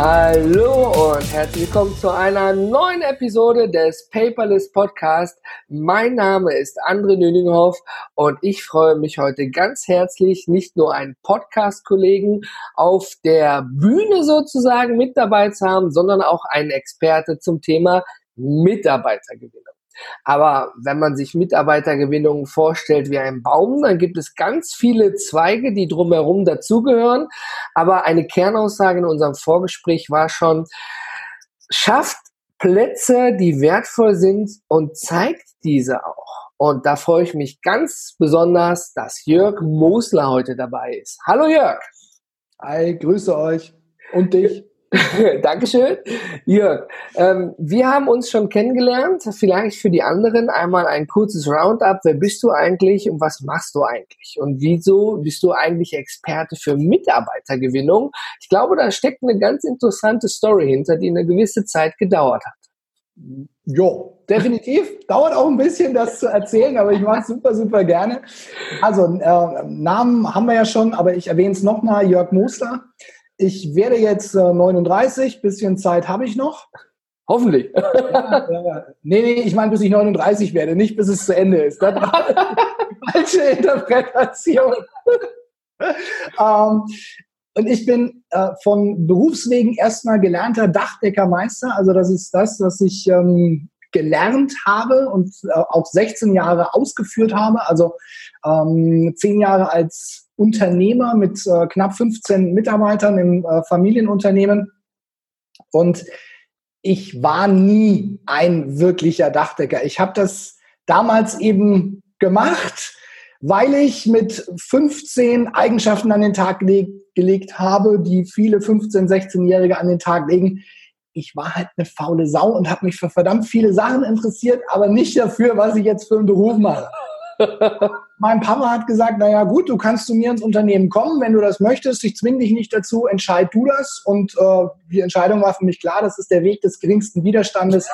Hallo und herzlich willkommen zu einer neuen Episode des Paperless Podcast. Mein Name ist André Nüninghoff und ich freue mich heute ganz herzlich, nicht nur einen Podcast-Kollegen auf der Bühne sozusagen mit dabei zu haben, sondern auch einen Experte zum Thema Mitarbeitergewinnung. Aber wenn man sich Mitarbeitergewinnung vorstellt wie ein Baum, dann gibt es ganz viele Zweige, die drumherum dazugehören. Aber eine Kernaussage in unserem Vorgespräch war schon, schafft Plätze, die wertvoll sind und zeigt diese auch. Und da freue ich mich ganz besonders, dass Jörg Mosler heute dabei ist. Hallo Jörg. Hi, grüße euch und dich. Dankeschön. Jörg, ähm, wir haben uns schon kennengelernt. Vielleicht für die anderen einmal ein kurzes Roundup. Wer bist du eigentlich und was machst du eigentlich? Und wieso bist du eigentlich Experte für Mitarbeitergewinnung? Ich glaube, da steckt eine ganz interessante Story hinter, die eine gewisse Zeit gedauert hat. Jo, definitiv. Dauert auch ein bisschen, das zu erzählen, aber ich mache es super, super gerne. Also, äh, Namen haben wir ja schon, aber ich erwähne es nochmal, Jörg Moster ich werde jetzt äh, 39, bisschen Zeit habe ich noch. Hoffentlich. Ja, ja. Nee, nee, ich meine, bis ich 39 werde, nicht bis es zu Ende ist. Das war die falsche Interpretation. ähm, und ich bin äh, von Berufswegen erstmal gelernter Dachdeckermeister. Also das ist das, was ich ähm, gelernt habe und äh, auch 16 Jahre ausgeführt habe. Also ähm, 10 Jahre als Unternehmer mit äh, knapp 15 Mitarbeitern im äh, Familienunternehmen. Und ich war nie ein wirklicher Dachdecker. Ich habe das damals eben gemacht, weil ich mit 15 Eigenschaften an den Tag geleg gelegt habe, die viele 15-, 16-Jährige an den Tag legen. Ich war halt eine faule Sau und habe mich für verdammt viele Sachen interessiert, aber nicht dafür, was ich jetzt für einen Beruf mache. Mein Papa hat gesagt, naja gut, du kannst zu mir ins Unternehmen kommen, wenn du das möchtest. Ich zwinge dich nicht dazu, entscheid du das. Und äh, die Entscheidung war für mich klar, das ist der Weg des geringsten Widerstandes.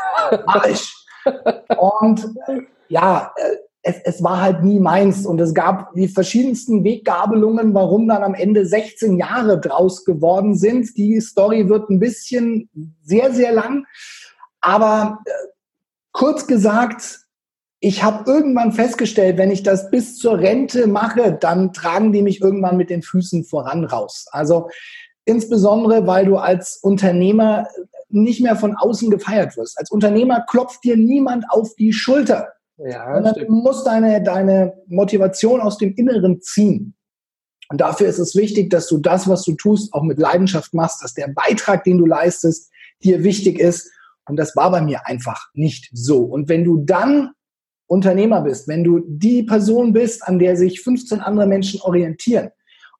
Mach ich. Und ja, äh, es, es war halt nie meins. Und es gab die verschiedensten Weggabelungen, warum dann am Ende 16 Jahre draus geworden sind. Die Story wird ein bisschen sehr, sehr lang. Aber äh, kurz gesagt, ich habe irgendwann festgestellt, wenn ich das bis zur Rente mache, dann tragen die mich irgendwann mit den Füßen voran raus. Also insbesondere, weil du als Unternehmer nicht mehr von außen gefeiert wirst. Als Unternehmer klopft dir niemand auf die Schulter. Ja, du musst deine, deine Motivation aus dem Inneren ziehen. Und dafür ist es wichtig, dass du das, was du tust, auch mit Leidenschaft machst, dass der Beitrag, den du leistest, dir wichtig ist. Und das war bei mir einfach nicht so. Und wenn du dann Unternehmer bist, wenn du die Person bist, an der sich 15 andere Menschen orientieren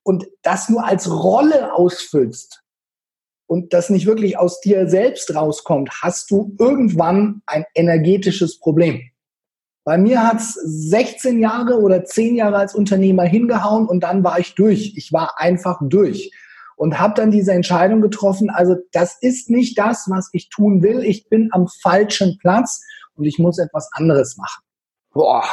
und das nur als Rolle ausfüllst und das nicht wirklich aus dir selbst rauskommt, hast du irgendwann ein energetisches Problem. Bei mir hat es 16 Jahre oder 10 Jahre als Unternehmer hingehauen und dann war ich durch. Ich war einfach durch und habe dann diese Entscheidung getroffen, also das ist nicht das, was ich tun will. Ich bin am falschen Platz und ich muss etwas anderes machen. Boah,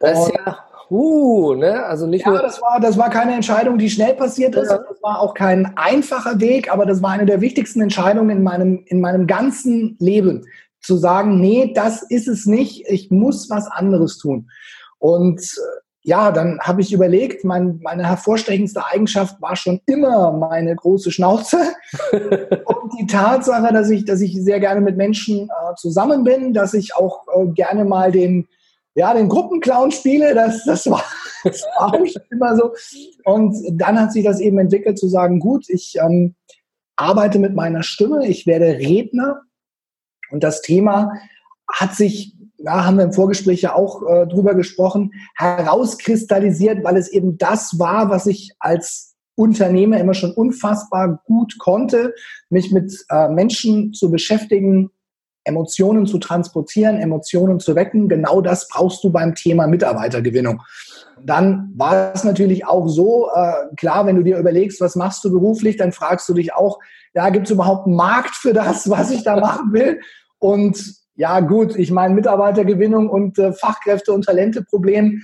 das ist ja, uh, ne? Also nicht ja, nur. Das war, das war keine Entscheidung, die schnell passiert ist. Ja. Das war auch kein einfacher Weg, aber das war eine der wichtigsten Entscheidungen in meinem, in meinem ganzen Leben. Zu sagen, nee, das ist es nicht, ich muss was anderes tun. Und äh, ja, dann habe ich überlegt, mein, meine hervorstechendste Eigenschaft war schon immer meine große Schnauze. und die Tatsache, dass ich, dass ich sehr gerne mit Menschen äh, zusammen bin, dass ich auch äh, gerne mal den, ja, den Gruppenclown spiele, das, das, war, das war auch schon immer so. Und dann hat sich das eben entwickelt zu sagen, gut, ich ähm, arbeite mit meiner Stimme, ich werde Redner. Und das Thema hat sich, ja, haben wir im Vorgespräch ja auch äh, drüber gesprochen, herauskristallisiert, weil es eben das war, was ich als Unternehmer immer schon unfassbar gut konnte, mich mit äh, Menschen zu beschäftigen, Emotionen zu transportieren, Emotionen zu wecken. Genau das brauchst du beim Thema Mitarbeitergewinnung. Dann war es natürlich auch so, äh, klar, wenn du dir überlegst, was machst du beruflich, dann fragst du dich auch, ja, gibt es überhaupt einen Markt für das, was ich da machen will? Und ja, gut, ich meine, Mitarbeitergewinnung und äh, Fachkräfte- und Talenteproblem,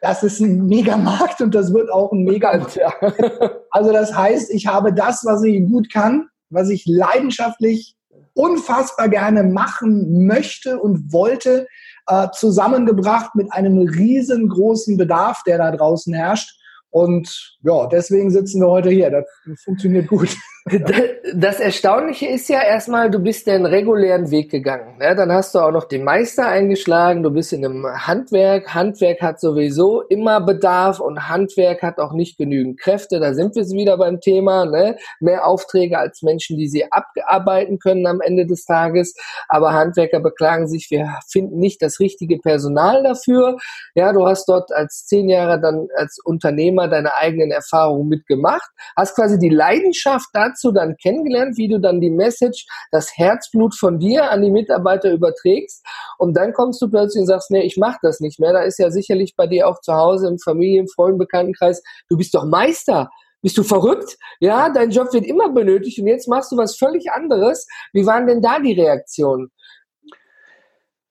das ist ein Megamarkt und das wird auch ein Megamarkt. Also das heißt, ich habe das, was ich gut kann, was ich leidenschaftlich unfassbar gerne machen möchte und wollte, äh, zusammengebracht mit einem riesengroßen Bedarf, der da draußen herrscht. Und ja, deswegen sitzen wir heute hier. Das funktioniert gut. Das Erstaunliche ist ja erstmal, du bist den regulären Weg gegangen. Ja, dann hast du auch noch den Meister eingeschlagen, du bist in einem Handwerk. Handwerk hat sowieso immer Bedarf und Handwerk hat auch nicht genügend Kräfte. Da sind wir wieder beim Thema. Ne? Mehr Aufträge als Menschen, die sie abarbeiten können am Ende des Tages. Aber Handwerker beklagen sich, wir finden nicht das richtige Personal dafür. Ja, du hast dort als zehn Jahre dann als Unternehmer deine eigenen Erfahrungen mitgemacht, hast quasi die Leidenschaft dazu dazu dann kennengelernt, wie du dann die Message, das Herzblut von dir an die Mitarbeiter überträgst. Und dann kommst du plötzlich und sagst, nee, ich mache das nicht mehr. Da ist ja sicherlich bei dir auch zu Hause im Familien-, Freund-, Bekanntenkreis, du bist doch Meister. Bist du verrückt? Ja, dein Job wird immer benötigt und jetzt machst du was völlig anderes. Wie waren denn da die Reaktionen?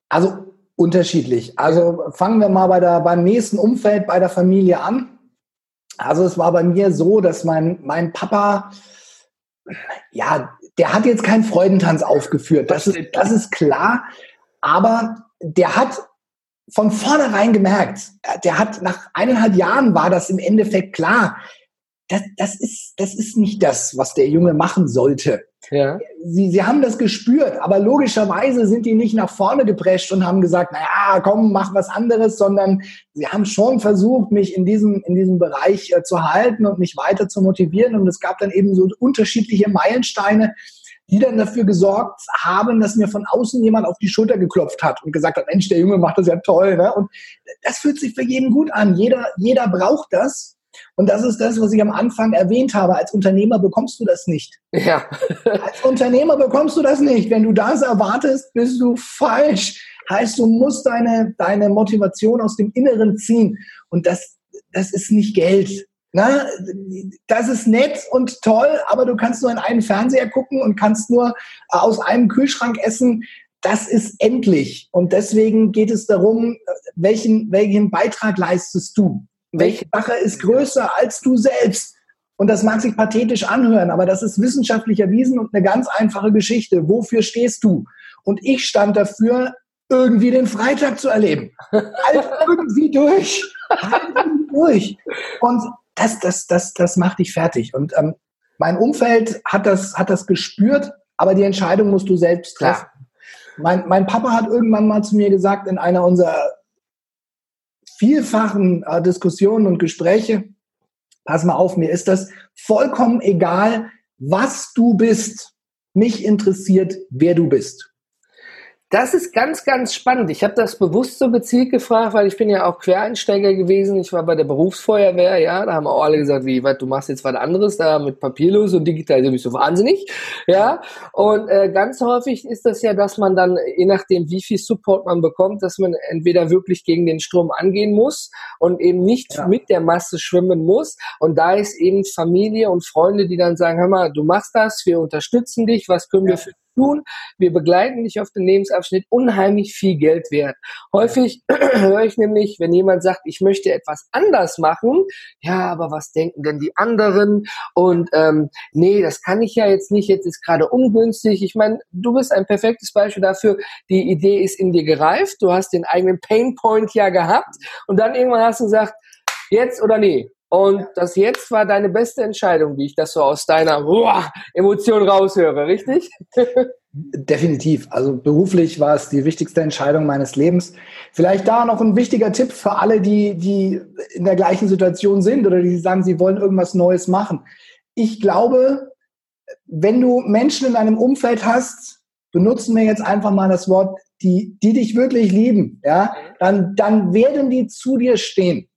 Also unterschiedlich. Also fangen wir mal bei der, beim nächsten Umfeld bei der Familie an. Also es war bei mir so, dass mein, mein Papa ja, der hat jetzt keinen Freudentanz aufgeführt. Das ist, das ist klar. Aber der hat von vornherein gemerkt, der hat nach eineinhalb Jahren war das im Endeffekt klar. Das, das, ist, das ist nicht das, was der Junge machen sollte. Ja. Sie, sie haben das gespürt, aber logischerweise sind die nicht nach vorne geprescht und haben gesagt, naja, komm, mach was anderes, sondern sie haben schon versucht, mich in diesem, in diesem Bereich äh, zu halten und mich weiter zu motivieren. Und es gab dann eben so unterschiedliche Meilensteine, die dann dafür gesorgt haben, dass mir von außen jemand auf die Schulter geklopft hat und gesagt hat, Mensch, der Junge macht das ja toll. Ne? Und das fühlt sich für jeden gut an. Jeder, jeder braucht das. Und das ist das, was ich am Anfang erwähnt habe. Als Unternehmer bekommst du das nicht. Ja. Als Unternehmer bekommst du das nicht. Wenn du das erwartest, bist du falsch. Heißt, du musst deine, deine Motivation aus dem Inneren ziehen. Und das, das ist nicht Geld. Na, das ist nett und toll, aber du kannst nur in einen Fernseher gucken und kannst nur aus einem Kühlschrank essen. Das ist endlich. Und deswegen geht es darum, welchen, welchen Beitrag leistest du? Welche Sache ist größer als du selbst? Und das mag sich pathetisch anhören, aber das ist wissenschaftlich erwiesen und eine ganz einfache Geschichte. Wofür stehst du? Und ich stand dafür, irgendwie den Freitag zu erleben. Halt irgendwie durch. Halt irgendwie durch. Und das, das, das, das macht dich fertig. Und ähm, mein Umfeld hat das, hat das gespürt, aber die Entscheidung musst du selbst treffen. Mein, mein Papa hat irgendwann mal zu mir gesagt in einer unserer vielfachen äh, Diskussionen und Gespräche, pass mal auf, mir ist das vollkommen egal, was du bist. Mich interessiert, wer du bist. Das ist ganz, ganz spannend. Ich habe das bewusst so gezielt gefragt, weil ich bin ja auch Quereinsteiger gewesen. Ich war bei der Berufsfeuerwehr, ja, da haben auch alle gesagt, wie, was, du machst jetzt was anderes da mit papierlos und digital, du bist so wahnsinnig, ja. Und äh, ganz häufig ist das ja, dass man dann, je nachdem, wie viel Support man bekommt, dass man entweder wirklich gegen den Strom angehen muss und eben nicht ja. mit der Masse schwimmen muss. Und da ist eben Familie und Freunde, die dann sagen, hör mal, du machst das, wir unterstützen dich, was können ja. wir für tun. Wir begleiten dich auf den Lebensabschnitt unheimlich viel Geld wert. Häufig höre ich nämlich, wenn jemand sagt, ich möchte etwas anders machen, ja, aber was denken denn die anderen? Und ähm, nee, das kann ich ja jetzt nicht, jetzt ist gerade ungünstig. Ich meine, du bist ein perfektes Beispiel dafür, die Idee ist in dir gereift, du hast den eigenen Painpoint ja gehabt und dann irgendwann hast du gesagt, jetzt oder nee. Und das jetzt war deine beste Entscheidung, wie ich das so aus deiner uah, Emotion raushöre, richtig? Definitiv. Also beruflich war es die wichtigste Entscheidung meines Lebens. Vielleicht da noch ein wichtiger Tipp für alle, die, die in der gleichen Situation sind oder die sagen, sie wollen irgendwas Neues machen. Ich glaube, wenn du Menschen in deinem Umfeld hast, benutzen wir jetzt einfach mal das Wort, die, die dich wirklich lieben, ja, dann, dann werden die zu dir stehen.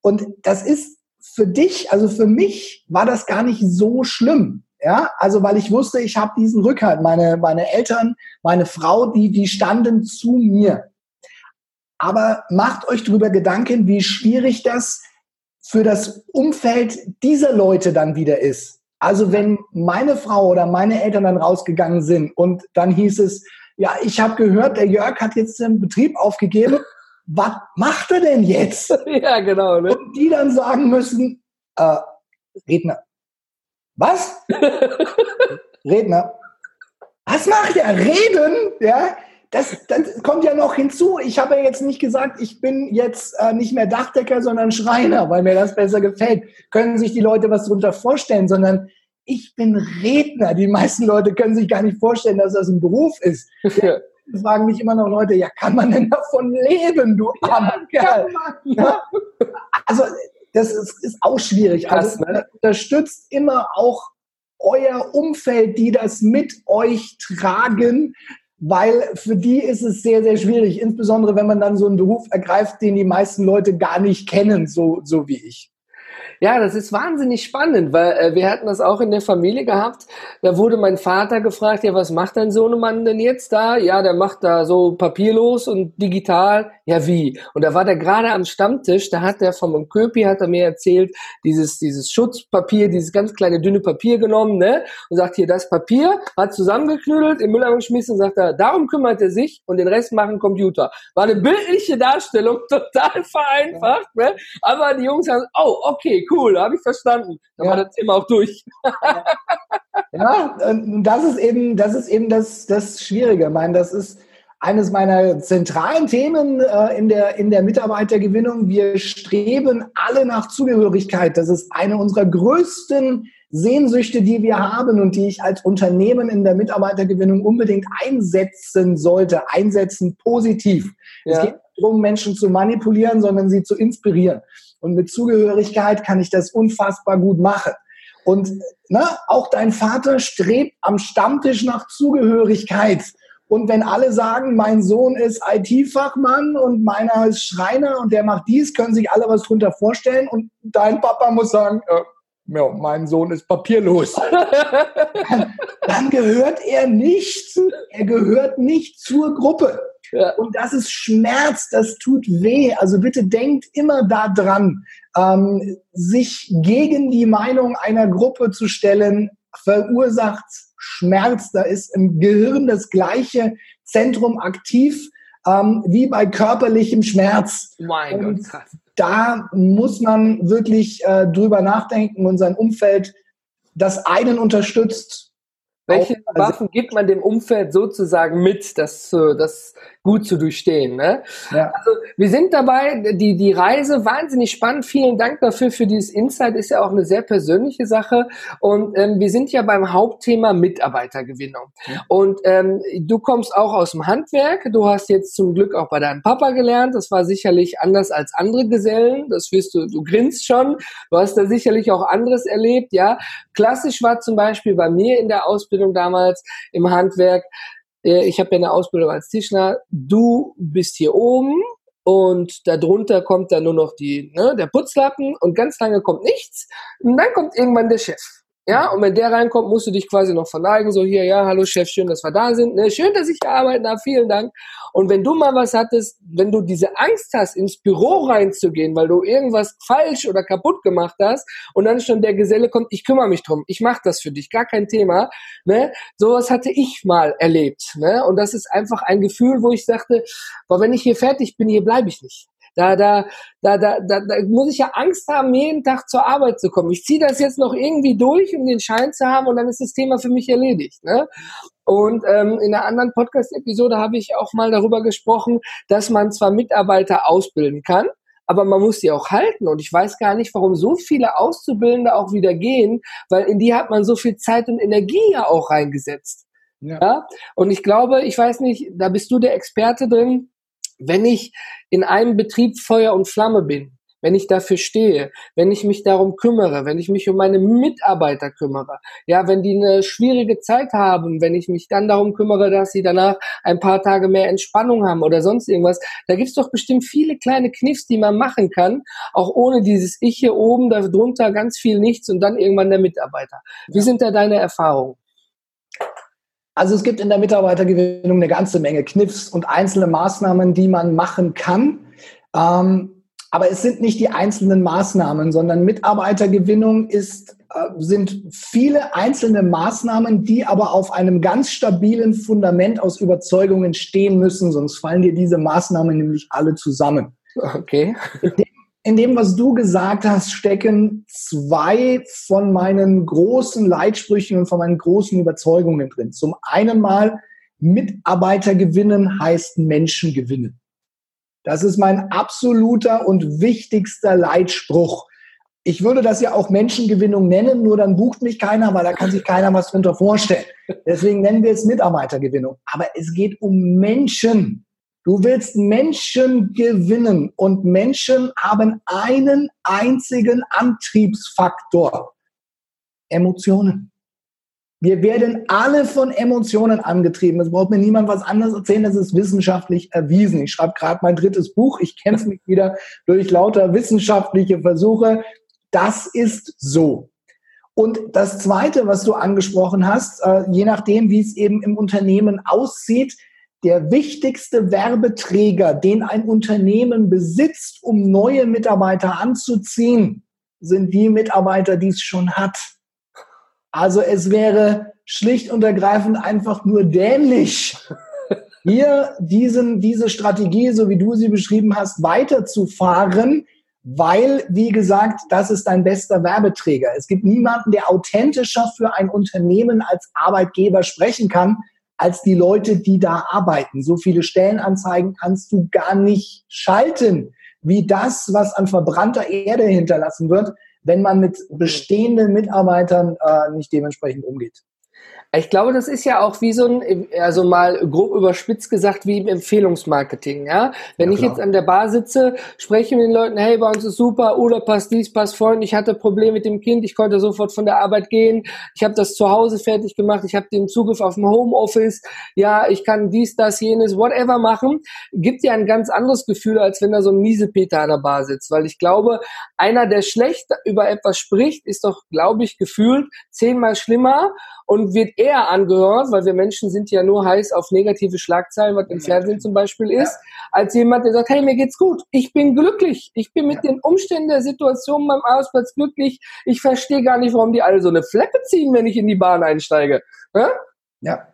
Und das ist für dich, also für mich war das gar nicht so schlimm. Ja, also weil ich wusste, ich habe diesen Rückhalt. Meine, meine Eltern, meine Frau, die, die standen zu mir. Aber macht euch darüber Gedanken, wie schwierig das für das Umfeld dieser Leute dann wieder ist. Also wenn meine Frau oder meine Eltern dann rausgegangen sind und dann hieß es, ja, ich habe gehört, der Jörg hat jetzt den Betrieb aufgegeben. Was macht er denn jetzt? ja, genau. Ne? Und die dann sagen müssen, äh, Redner, was? Redner, was macht er? Reden? Ja, das, das kommt ja noch hinzu. Ich habe ja jetzt nicht gesagt, ich bin jetzt äh, nicht mehr Dachdecker, sondern Schreiner, weil mir das besser gefällt. Können sich die Leute was darunter vorstellen, sondern ich bin Redner. Die meisten Leute können sich gar nicht vorstellen, dass das ein Beruf ist. Ja, fragen mich immer noch Leute, ja, kann man denn davon leben, du armer ja, Kerl? Ja. Also, das ist, ist auch schwierig. Krass, also, ne? unterstützt immer auch euer Umfeld, die das mit euch tragen, weil für die ist es sehr, sehr schwierig, insbesondere wenn man dann so einen Beruf ergreift, den die meisten Leute gar nicht kennen, so, so wie ich. Ja, das ist wahnsinnig spannend, weil äh, wir hatten das auch in der Familie gehabt. Da wurde mein Vater gefragt, ja, was macht dein Sohnemann denn jetzt da? Ja, der macht da so papierlos und digital. Ja, wie? Und da war der gerade am Stammtisch, da hat der vom Köpi, hat er mir erzählt, dieses, dieses Schutzpapier, dieses ganz kleine dünne Papier genommen, ne? Und sagt hier, das Papier hat zusammengeknüdelt, im Müll geschmissen und sagt er, darum kümmert er sich und den Rest machen Computer. War eine bildliche Darstellung, total vereinfacht, ne? Aber die Jungs haben, oh, okay, cool, habe ich verstanden. Dann ja. war das Thema auch durch. ja, und das ist eben, das ist eben das, das Schwierige. Ich meine, das ist eines meiner zentralen Themen äh, in, der, in der Mitarbeitergewinnung. Wir streben alle nach Zugehörigkeit. Das ist eine unserer größten Sehnsüchte, die wir haben und die ich als Unternehmen in der Mitarbeitergewinnung unbedingt einsetzen sollte, einsetzen positiv. Ja. Es geht nicht darum, Menschen zu manipulieren, sondern sie zu inspirieren. Und mit Zugehörigkeit kann ich das unfassbar gut machen. Und ne, auch dein Vater strebt am Stammtisch nach Zugehörigkeit. Und wenn alle sagen, mein Sohn ist IT-Fachmann und meiner ist Schreiner und der macht dies, können sich alle was drunter vorstellen. Und dein Papa muss sagen, äh, ja, mein Sohn ist papierlos. dann gehört er nicht, er gehört nicht zur Gruppe. Ja. Und das ist Schmerz, das tut weh. Also bitte denkt immer daran, ähm, sich gegen die Meinung einer Gruppe zu stellen, verursacht Schmerz. Da ist im Gehirn das gleiche Zentrum aktiv ähm, wie bei körperlichem Schmerz. Mein Und Gott, krass. Da muss man wirklich äh, drüber nachdenken und sein Umfeld das einen unterstützt. Welche auch, also, Waffen gibt man dem Umfeld sozusagen mit, das, das gut zu durchstehen. Ne? Ja. Also wir sind dabei, die, die Reise wahnsinnig spannend. Vielen Dank dafür für dieses Insight. Ist ja auch eine sehr persönliche Sache. Und ähm, wir sind ja beim Hauptthema Mitarbeitergewinnung. Ja. Und ähm, du kommst auch aus dem Handwerk. Du hast jetzt zum Glück auch bei deinem Papa gelernt. Das war sicherlich anders als andere Gesellen. Das wirst du, du grinst schon. Du hast da sicherlich auch anderes erlebt. Ja, klassisch war zum Beispiel bei mir in der Ausbildung damals im Handwerk, äh, ich habe ja eine Ausbildung als Tischler, du bist hier oben und darunter kommt dann nur noch die, ne, der Putzlappen und ganz lange kommt nichts. Und dann kommt irgendwann der Chef. Ja, und wenn der reinkommt, musst du dich quasi noch verneigen, so hier, ja, hallo Chef, schön, dass wir da sind, ne? schön, dass ich hier arbeiten darf, vielen Dank. Und wenn du mal was hattest, wenn du diese Angst hast, ins Büro reinzugehen, weil du irgendwas falsch oder kaputt gemacht hast und dann schon der Geselle kommt, ich kümmere mich drum, ich mache das für dich, gar kein Thema, ne? sowas hatte ich mal erlebt. Ne? Und das ist einfach ein Gefühl, wo ich sagte, boah, wenn ich hier fertig bin, hier bleibe ich nicht. Da, da, da, da, da, da muss ich ja Angst haben, jeden Tag zur Arbeit zu kommen. Ich ziehe das jetzt noch irgendwie durch, um den Schein zu haben und dann ist das Thema für mich erledigt. Ne? Und ähm, in einer anderen Podcast-Episode habe ich auch mal darüber gesprochen, dass man zwar Mitarbeiter ausbilden kann, aber man muss sie auch halten. Und ich weiß gar nicht, warum so viele Auszubildende auch wieder gehen, weil in die hat man so viel Zeit und Energie ja auch reingesetzt. Ja. ja. Und ich glaube, ich weiß nicht, da bist du der Experte drin, wenn ich in einem Betrieb Feuer und Flamme bin, wenn ich dafür stehe, wenn ich mich darum kümmere, wenn ich mich um meine Mitarbeiter kümmere, ja, wenn die eine schwierige Zeit haben, wenn ich mich dann darum kümmere, dass sie danach ein paar Tage mehr Entspannung haben oder sonst irgendwas, da gibt's doch bestimmt viele kleine Kniffs, die man machen kann, auch ohne dieses Ich hier oben, darunter ganz viel nichts und dann irgendwann der Mitarbeiter. Wie sind da deine Erfahrungen? Also es gibt in der Mitarbeitergewinnung eine ganze Menge Kniffs und einzelne Maßnahmen, die man machen kann. Ähm, aber es sind nicht die einzelnen Maßnahmen, sondern Mitarbeitergewinnung ist, äh, sind viele einzelne Maßnahmen, die aber auf einem ganz stabilen Fundament aus Überzeugungen stehen müssen, sonst fallen dir diese Maßnahmen nämlich alle zusammen. Okay. In dem, was du gesagt hast, stecken zwei von meinen großen Leitsprüchen und von meinen großen Überzeugungen drin. Zum einen mal, Mitarbeiter gewinnen heißt Menschen gewinnen. Das ist mein absoluter und wichtigster Leitspruch. Ich würde das ja auch Menschengewinnung nennen, nur dann bucht mich keiner, weil da kann sich keiner was drunter vorstellen. Deswegen nennen wir es Mitarbeitergewinnung. Aber es geht um Menschen. Du willst Menschen gewinnen und Menschen haben einen einzigen Antriebsfaktor. Emotionen. Wir werden alle von Emotionen angetrieben. Es braucht mir niemand was anderes erzählen. Das ist wissenschaftlich erwiesen. Ich schreibe gerade mein drittes Buch. Ich kämpfe mich wieder durch lauter wissenschaftliche Versuche. Das ist so. Und das Zweite, was du angesprochen hast, äh, je nachdem, wie es eben im Unternehmen aussieht, der wichtigste Werbeträger, den ein Unternehmen besitzt, um neue Mitarbeiter anzuziehen, sind die Mitarbeiter, die es schon hat. Also es wäre schlicht und ergreifend einfach nur dämlich, hier diesen, diese Strategie, so wie du sie beschrieben hast, weiterzufahren, weil, wie gesagt, das ist dein bester Werbeträger. Es gibt niemanden, der authentischer für ein Unternehmen als Arbeitgeber sprechen kann, als die Leute, die da arbeiten. So viele Stellenanzeigen kannst du gar nicht schalten, wie das, was an verbrannter Erde hinterlassen wird, wenn man mit bestehenden Mitarbeitern äh, nicht dementsprechend umgeht. Ich glaube, das ist ja auch wie so ein, also mal grob überspitzt gesagt, wie im Empfehlungsmarketing. Ja? Wenn ja, ich jetzt an der Bar sitze, spreche mit den Leuten, hey, bei uns ist super, oder passt dies, passt Freund, ich hatte Probleme mit dem Kind, ich konnte sofort von der Arbeit gehen, ich habe das zu Hause fertig gemacht, ich habe den Zugriff auf dem Homeoffice, ja, ich kann dies, das, jenes, whatever machen, gibt ja ein ganz anderes Gefühl, als wenn da so ein Miesepeter an der Bar sitzt. Weil ich glaube, einer, der schlecht über etwas spricht, ist doch, glaube ich, gefühlt zehnmal schlimmer und wird eher angehört, weil wir Menschen sind ja nur heiß auf negative Schlagzeilen, was im Fernsehen zum Beispiel ist, ja. als jemand, der sagt, hey, mir geht's gut, ich bin glücklich, ich bin mit ja. den Umständen der Situation beim Arbeitsplatz glücklich, ich verstehe gar nicht, warum die alle so eine Fleppe ziehen, wenn ich in die Bahn einsteige. Ja, ja.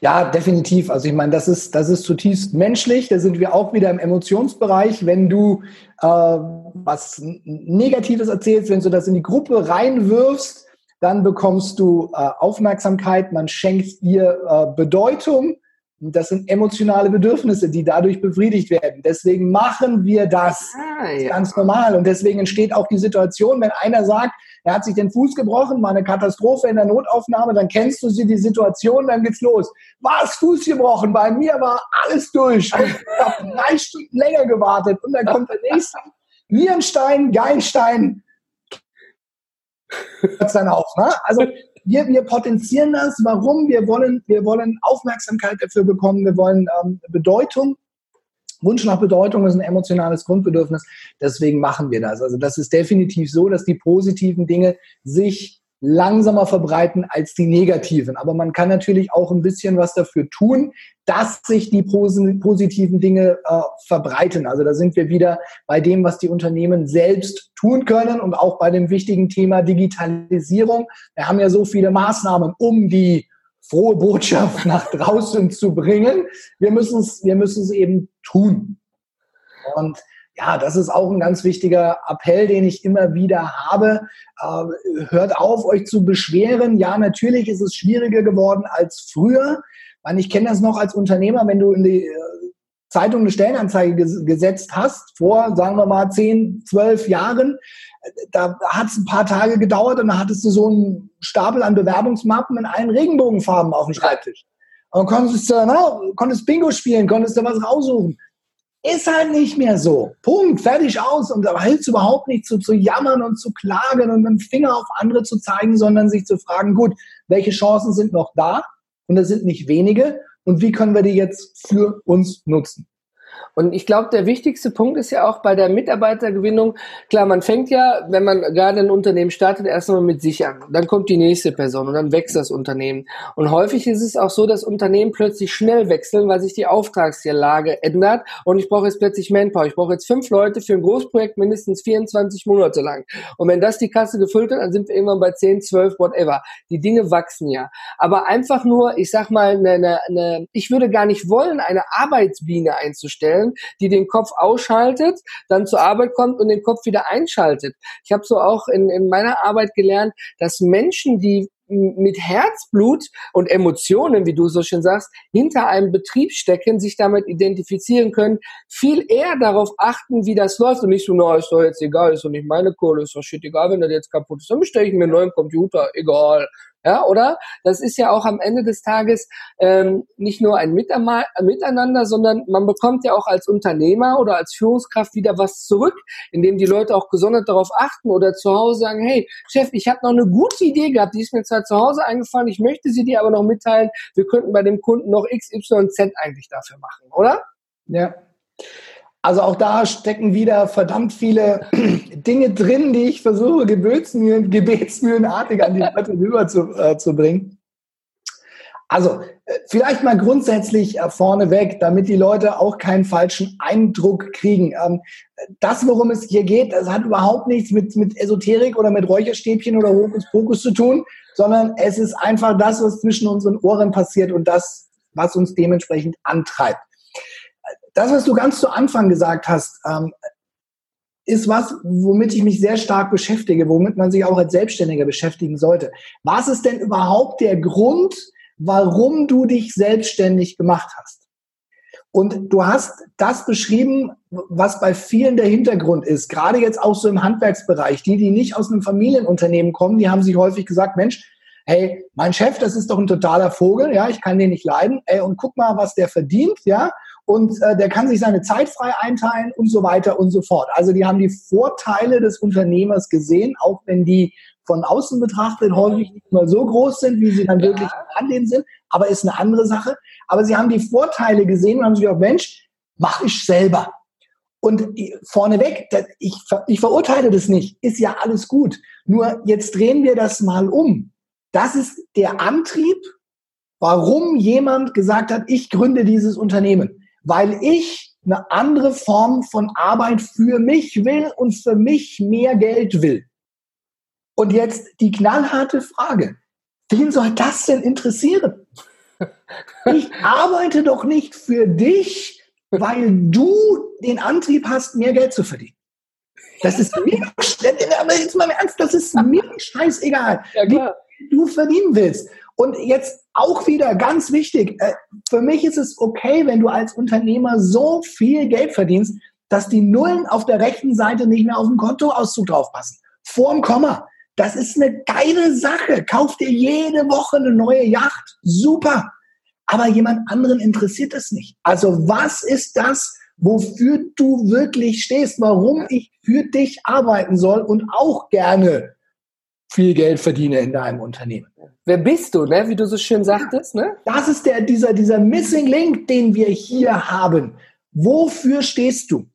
Ja, definitiv. Also ich meine, das ist, das ist zutiefst menschlich. Da sind wir auch wieder im Emotionsbereich. Wenn du äh, was Negatives erzählst, wenn du das in die Gruppe reinwirfst, dann bekommst du äh, Aufmerksamkeit, man schenkt dir äh, Bedeutung. Das sind emotionale Bedürfnisse, die dadurch befriedigt werden. Deswegen machen wir das. Ah, ja. Ganz normal. Und deswegen entsteht auch die Situation, wenn einer sagt, er hat sich den Fuß gebrochen, mal eine Katastrophe in der Notaufnahme, dann kennst du sie die Situation, dann geht's los. Was Fuß gebrochen? Bei mir war alles durch. Und ich habe drei Stunden länger gewartet und dann kommt der nächste. Nierenstein, Geinstein, hört dann auf. Ne? Also wir, wir potenzieren das. Warum? Wir wollen, wir wollen Aufmerksamkeit dafür bekommen. Wir wollen ähm, Bedeutung. Wunsch nach Bedeutung ist ein emotionales Grundbedürfnis. Deswegen machen wir das. Also das ist definitiv so, dass die positiven Dinge sich langsamer verbreiten als die negativen. Aber man kann natürlich auch ein bisschen was dafür tun, dass sich die positiven Dinge äh, verbreiten. Also da sind wir wieder bei dem, was die Unternehmen selbst tun können und auch bei dem wichtigen Thema Digitalisierung. Wir haben ja so viele Maßnahmen, um die frohe Botschaft nach draußen zu bringen. Wir müssen es, wir müssen es eben tun. Und ja, das ist auch ein ganz wichtiger Appell, den ich immer wieder habe. Äh, hört auf, euch zu beschweren. Ja, natürlich ist es schwieriger geworden als früher. Ich kenne das noch als Unternehmer, wenn du in die äh, Zeitung eine Stellenanzeige ges gesetzt hast, vor, sagen wir mal, 10, 12 Jahren, da hat es ein paar Tage gedauert und da hattest du so einen Stapel an Bewerbungsmappen in allen Regenbogenfarben auf dem Schreibtisch. Und konntest, äh, na, konntest Bingo spielen, konntest du was raussuchen. Ist halt nicht mehr so. Punkt, fertig aus. Und da hilft es überhaupt nicht zu, zu jammern und zu klagen und mit dem Finger auf andere zu zeigen, sondern sich zu fragen, gut, welche Chancen sind noch da? Und das sind nicht wenige. Und wie können wir die jetzt für uns nutzen? Und ich glaube, der wichtigste Punkt ist ja auch bei der Mitarbeitergewinnung, klar, man fängt ja, wenn man gerade ein Unternehmen startet, erstmal mit sich an. Dann kommt die nächste Person und dann wächst das Unternehmen. Und häufig ist es auch so, dass Unternehmen plötzlich schnell wechseln, weil sich die Auftragslage ändert und ich brauche jetzt plötzlich Manpower. Ich brauche jetzt fünf Leute für ein Großprojekt mindestens 24 Monate lang. Und wenn das die Kasse gefüllt hat, dann sind wir irgendwann bei 10, 12, whatever. Die Dinge wachsen ja. Aber einfach nur, ich sag mal, eine, eine, ich würde gar nicht wollen, eine Arbeitsbiene einzustellen, Person, die den Kopf ausschaltet, dann zur Arbeit kommt und den Kopf wieder einschaltet. Ich habe so auch in, in meiner Arbeit gelernt, dass Menschen, die mit Herzblut und Emotionen, wie du so schön sagst, hinter einem Betrieb stecken, sich damit identifizieren können, viel eher darauf achten, wie das läuft und nicht so, na, ist doch jetzt egal, ist doch nicht meine Kohle, ist doch shit egal, wenn das jetzt kaputt ist, dann bestelle ich mir einen neuen Computer, egal. Ja, oder? Das ist ja auch am Ende des Tages ähm, nicht nur ein Miteinander, sondern man bekommt ja auch als Unternehmer oder als Führungskraft wieder was zurück, indem die Leute auch gesondert darauf achten oder zu Hause sagen, hey, Chef, ich habe noch eine gute Idee gehabt, die ist mir zwar zu Hause eingefallen, ich möchte sie dir aber noch mitteilen, wir könnten bei dem Kunden noch XYZ eigentlich dafür machen, oder? Ja, also auch da stecken wieder verdammt viele Dinge drin, die ich versuche, gebetsmühlen, gebetsmühlenartig an die Leute rüberzubringen. Äh, also äh, vielleicht mal grundsätzlich äh, vorneweg, damit die Leute auch keinen falschen Eindruck kriegen. Ähm, das, worum es hier geht, das hat überhaupt nichts mit, mit Esoterik oder mit Räucherstäbchen oder Hokuspokus zu tun, sondern es ist einfach das, was zwischen unseren Ohren passiert und das, was uns dementsprechend antreibt. Das, was du ganz zu Anfang gesagt hast, ähm, ist was, womit ich mich sehr stark beschäftige, womit man sich auch als Selbstständiger beschäftigen sollte. Was ist denn überhaupt der Grund, warum du dich selbstständig gemacht hast? Und du hast das beschrieben, was bei vielen der Hintergrund ist, gerade jetzt auch so im Handwerksbereich. Die, die nicht aus einem Familienunternehmen kommen, die haben sich häufig gesagt, Mensch, hey, mein Chef, das ist doch ein totaler Vogel, ja, ich kann den nicht leiden, ey, und guck mal, was der verdient, ja, und äh, der kann sich seine Zeit frei einteilen und so weiter und so fort. Also die haben die Vorteile des Unternehmers gesehen, auch wenn die von außen betrachtet häufig nicht mal so groß sind, wie sie dann ja. wirklich an denen sind, aber ist eine andere Sache. Aber sie haben die Vorteile gesehen und haben sich gedacht, Mensch, mach ich selber. Und vorneweg, ich, ich verurteile das nicht, ist ja alles gut. Nur jetzt drehen wir das mal um. Das ist der Antrieb, warum jemand gesagt hat, ich gründe dieses Unternehmen weil ich eine andere Form von Arbeit für mich will und für mich mehr Geld will. Und jetzt die knallharte Frage, wen soll das denn interessieren? Ich arbeite doch nicht für dich, weil du den Antrieb hast, mehr Geld zu verdienen. Das ist mir, aber jetzt mal im Ernst, das ist mir scheißegal, ja, wie du verdienen willst. Und jetzt auch wieder ganz wichtig, äh, für mich ist es okay, wenn du als Unternehmer so viel Geld verdienst, dass die Nullen auf der rechten Seite nicht mehr auf dem Kontoauszug draufpassen. Vorm Komma. Das ist eine geile Sache. Kauf dir jede Woche eine neue Yacht. Super. Aber jemand anderen interessiert es nicht. Also was ist das, wofür du wirklich stehst? Warum ich für dich arbeiten soll und auch gerne viel Geld verdiene in deinem Unternehmen. Wer bist du, ne? wie du so schön sagtest? Ne? Das ist der, dieser, dieser Missing Link, den wir hier haben. Wofür stehst du?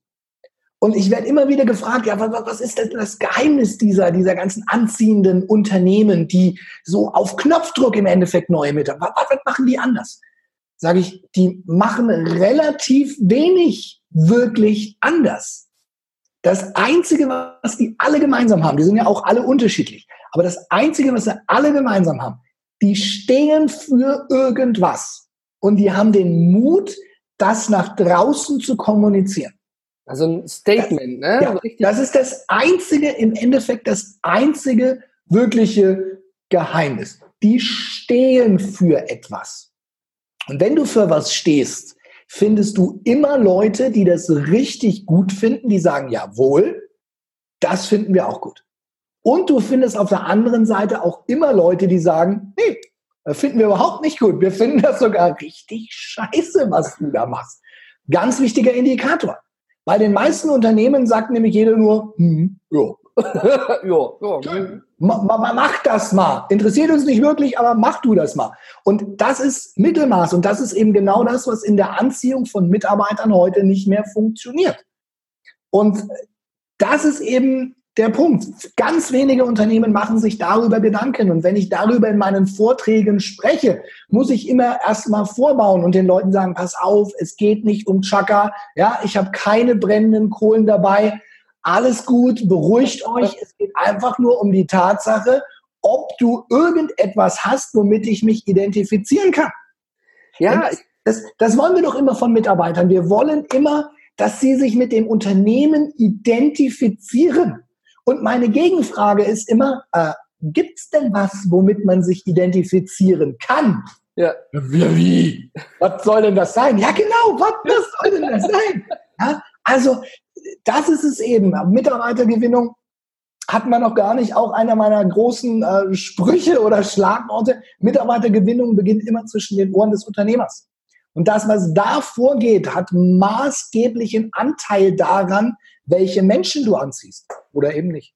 Und ich werde immer wieder gefragt, ja, was, was ist denn das Geheimnis dieser, dieser ganzen anziehenden Unternehmen, die so auf Knopfdruck im Endeffekt neue Mitarbeiter, was, was machen die anders? Sage ich, die machen relativ wenig wirklich anders. Das Einzige, was die alle gemeinsam haben, die sind ja auch alle unterschiedlich, aber das Einzige, was sie alle gemeinsam haben, die stehen für irgendwas. Und die haben den Mut, das nach draußen zu kommunizieren. Also ein Statement, das, ne? Ja, das ist das einzige, im Endeffekt das einzige wirkliche Geheimnis. Die stehen für etwas. Und wenn du für was stehst, findest du immer Leute, die das richtig gut finden, die sagen, jawohl, das finden wir auch gut. Und du findest auf der anderen Seite auch immer Leute, die sagen, nee, das finden wir überhaupt nicht gut. Wir finden das sogar richtig scheiße, was du da machst. Ganz wichtiger Indikator. Bei den meisten Unternehmen sagt nämlich jeder nur, hm, ja. ja, ja. Ma, ma, mach das mal. Interessiert uns nicht wirklich, aber mach du das mal. Und das ist Mittelmaß. Und das ist eben genau das, was in der Anziehung von Mitarbeitern heute nicht mehr funktioniert. Und das ist eben der Punkt. Ganz wenige Unternehmen machen sich darüber Gedanken. Und wenn ich darüber in meinen Vorträgen spreche, muss ich immer erstmal vorbauen und den Leuten sagen, pass auf, es geht nicht um Chaka. Ja, ich habe keine brennenden Kohlen dabei. Alles gut, beruhigt euch. Es geht einfach nur um die Tatsache, ob du irgendetwas hast, womit ich mich identifizieren kann. Ja, das, das wollen wir doch immer von Mitarbeitern. Wir wollen immer dass sie sich mit dem Unternehmen identifizieren. Und meine Gegenfrage ist immer, äh, gibt es denn was, womit man sich identifizieren kann? Ja. Wie, wie? Was soll denn das sein? Ja, genau, was, was soll denn das sein? Ja, also, das ist es eben. Mitarbeitergewinnung hat man noch gar nicht. Auch einer meiner großen äh, Sprüche oder Schlagworte. Mitarbeitergewinnung beginnt immer zwischen den Ohren des Unternehmers. Und das, was da vorgeht, hat maßgeblichen Anteil daran, welche Menschen du anziehst oder eben nicht.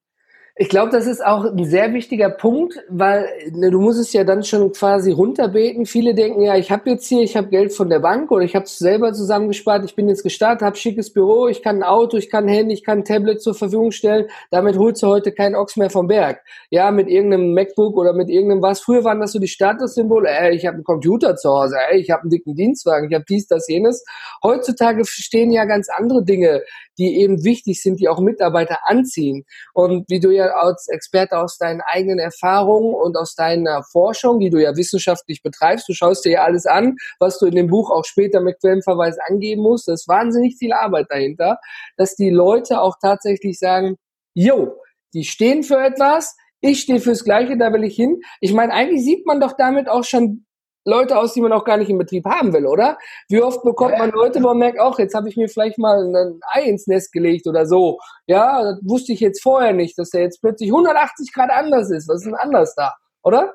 Ich glaube, das ist auch ein sehr wichtiger Punkt, weil ne, du musst es ja dann schon quasi runterbeten. Viele denken ja, ich habe jetzt hier, ich habe Geld von der Bank oder ich habe es selber zusammengespart, ich bin jetzt gestartet, habe schickes Büro, ich kann ein Auto, ich kann ein Handy, ich kann ein Tablet zur Verfügung stellen. Damit holst du heute keinen Ochs mehr vom Berg. Ja, mit irgendeinem MacBook oder mit irgendeinem was. Früher waren das so die Statussymbole. Ey, ich habe einen Computer zu Hause, ey, ich habe einen dicken Dienstwagen, ich habe dies, das, jenes. Heutzutage stehen ja ganz andere Dinge, die eben wichtig sind, die auch Mitarbeiter anziehen. Und wie du ja als Experte aus deinen eigenen Erfahrungen und aus deiner Forschung, die du ja wissenschaftlich betreibst, du schaust dir ja alles an, was du in dem Buch auch später mit Quellenverweis angeben musst. Das ist wahnsinnig viel Arbeit dahinter, dass die Leute auch tatsächlich sagen, yo, die stehen für etwas, ich stehe fürs Gleiche, da will ich hin. Ich meine, eigentlich sieht man doch damit auch schon Leute aus, die man auch gar nicht im Betrieb haben will, oder? Wie oft bekommt man Leute, wo man merkt, auch jetzt habe ich mir vielleicht mal ein Ei ins Nest gelegt oder so. Ja, das wusste ich jetzt vorher nicht, dass der jetzt plötzlich 180 Grad anders ist. Was ist denn anders da, oder?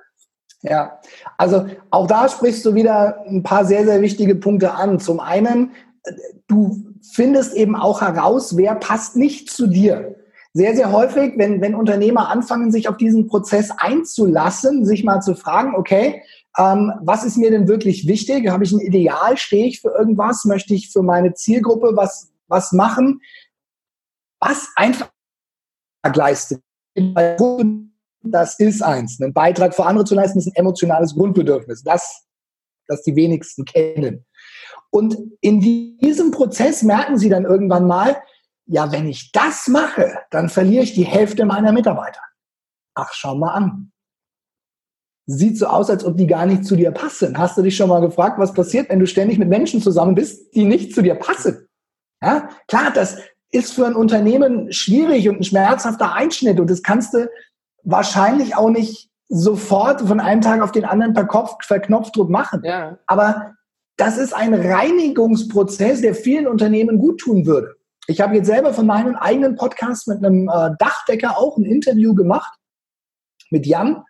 Ja, also auch da sprichst du wieder ein paar sehr, sehr wichtige Punkte an. Zum einen, du findest eben auch heraus, wer passt nicht zu dir. Sehr, sehr häufig, wenn, wenn Unternehmer anfangen, sich auf diesen Prozess einzulassen, sich mal zu fragen, okay, ähm, was ist mir denn wirklich wichtig? Habe ich ein Ideal? Stehe ich für irgendwas? Möchte ich für meine Zielgruppe was, was machen? Was einfach leistet. Das ist eins. Einen Beitrag für andere zu leisten, ist ein emotionales Grundbedürfnis. Das, das die wenigsten kennen. Und in diesem Prozess merken sie dann irgendwann mal, ja, wenn ich das mache, dann verliere ich die Hälfte meiner Mitarbeiter. Ach, schau mal an sieht so aus, als ob die gar nicht zu dir passen. Hast du dich schon mal gefragt, was passiert, wenn du ständig mit Menschen zusammen bist, die nicht zu dir passen? Ja, klar, das ist für ein Unternehmen schwierig und ein schmerzhafter Einschnitt und das kannst du wahrscheinlich auch nicht sofort von einem Tag auf den anderen per Kopf, per Knopfdruck machen. Ja. Aber das ist ein Reinigungsprozess, der vielen Unternehmen gut tun würde. Ich habe jetzt selber von meinem eigenen Podcast mit einem äh, Dachdecker auch ein Interview gemacht mit Jan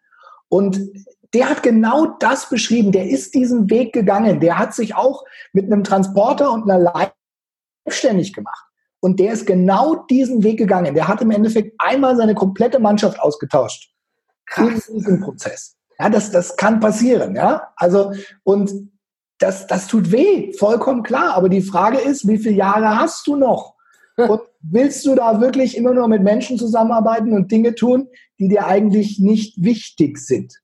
und der hat genau das beschrieben. Der ist diesen Weg gegangen. Der hat sich auch mit einem Transporter und einer Leitung selbstständig gemacht. Und der ist genau diesen Weg gegangen. Der hat im Endeffekt einmal seine komplette Mannschaft ausgetauscht. Krass. In diesem Prozess. Ja, das, das kann passieren, ja. Also, und das, das tut weh, vollkommen klar. Aber die Frage ist, wie viele Jahre hast du noch? Und willst du da wirklich immer nur mit Menschen zusammenarbeiten und Dinge tun, die dir eigentlich nicht wichtig sind?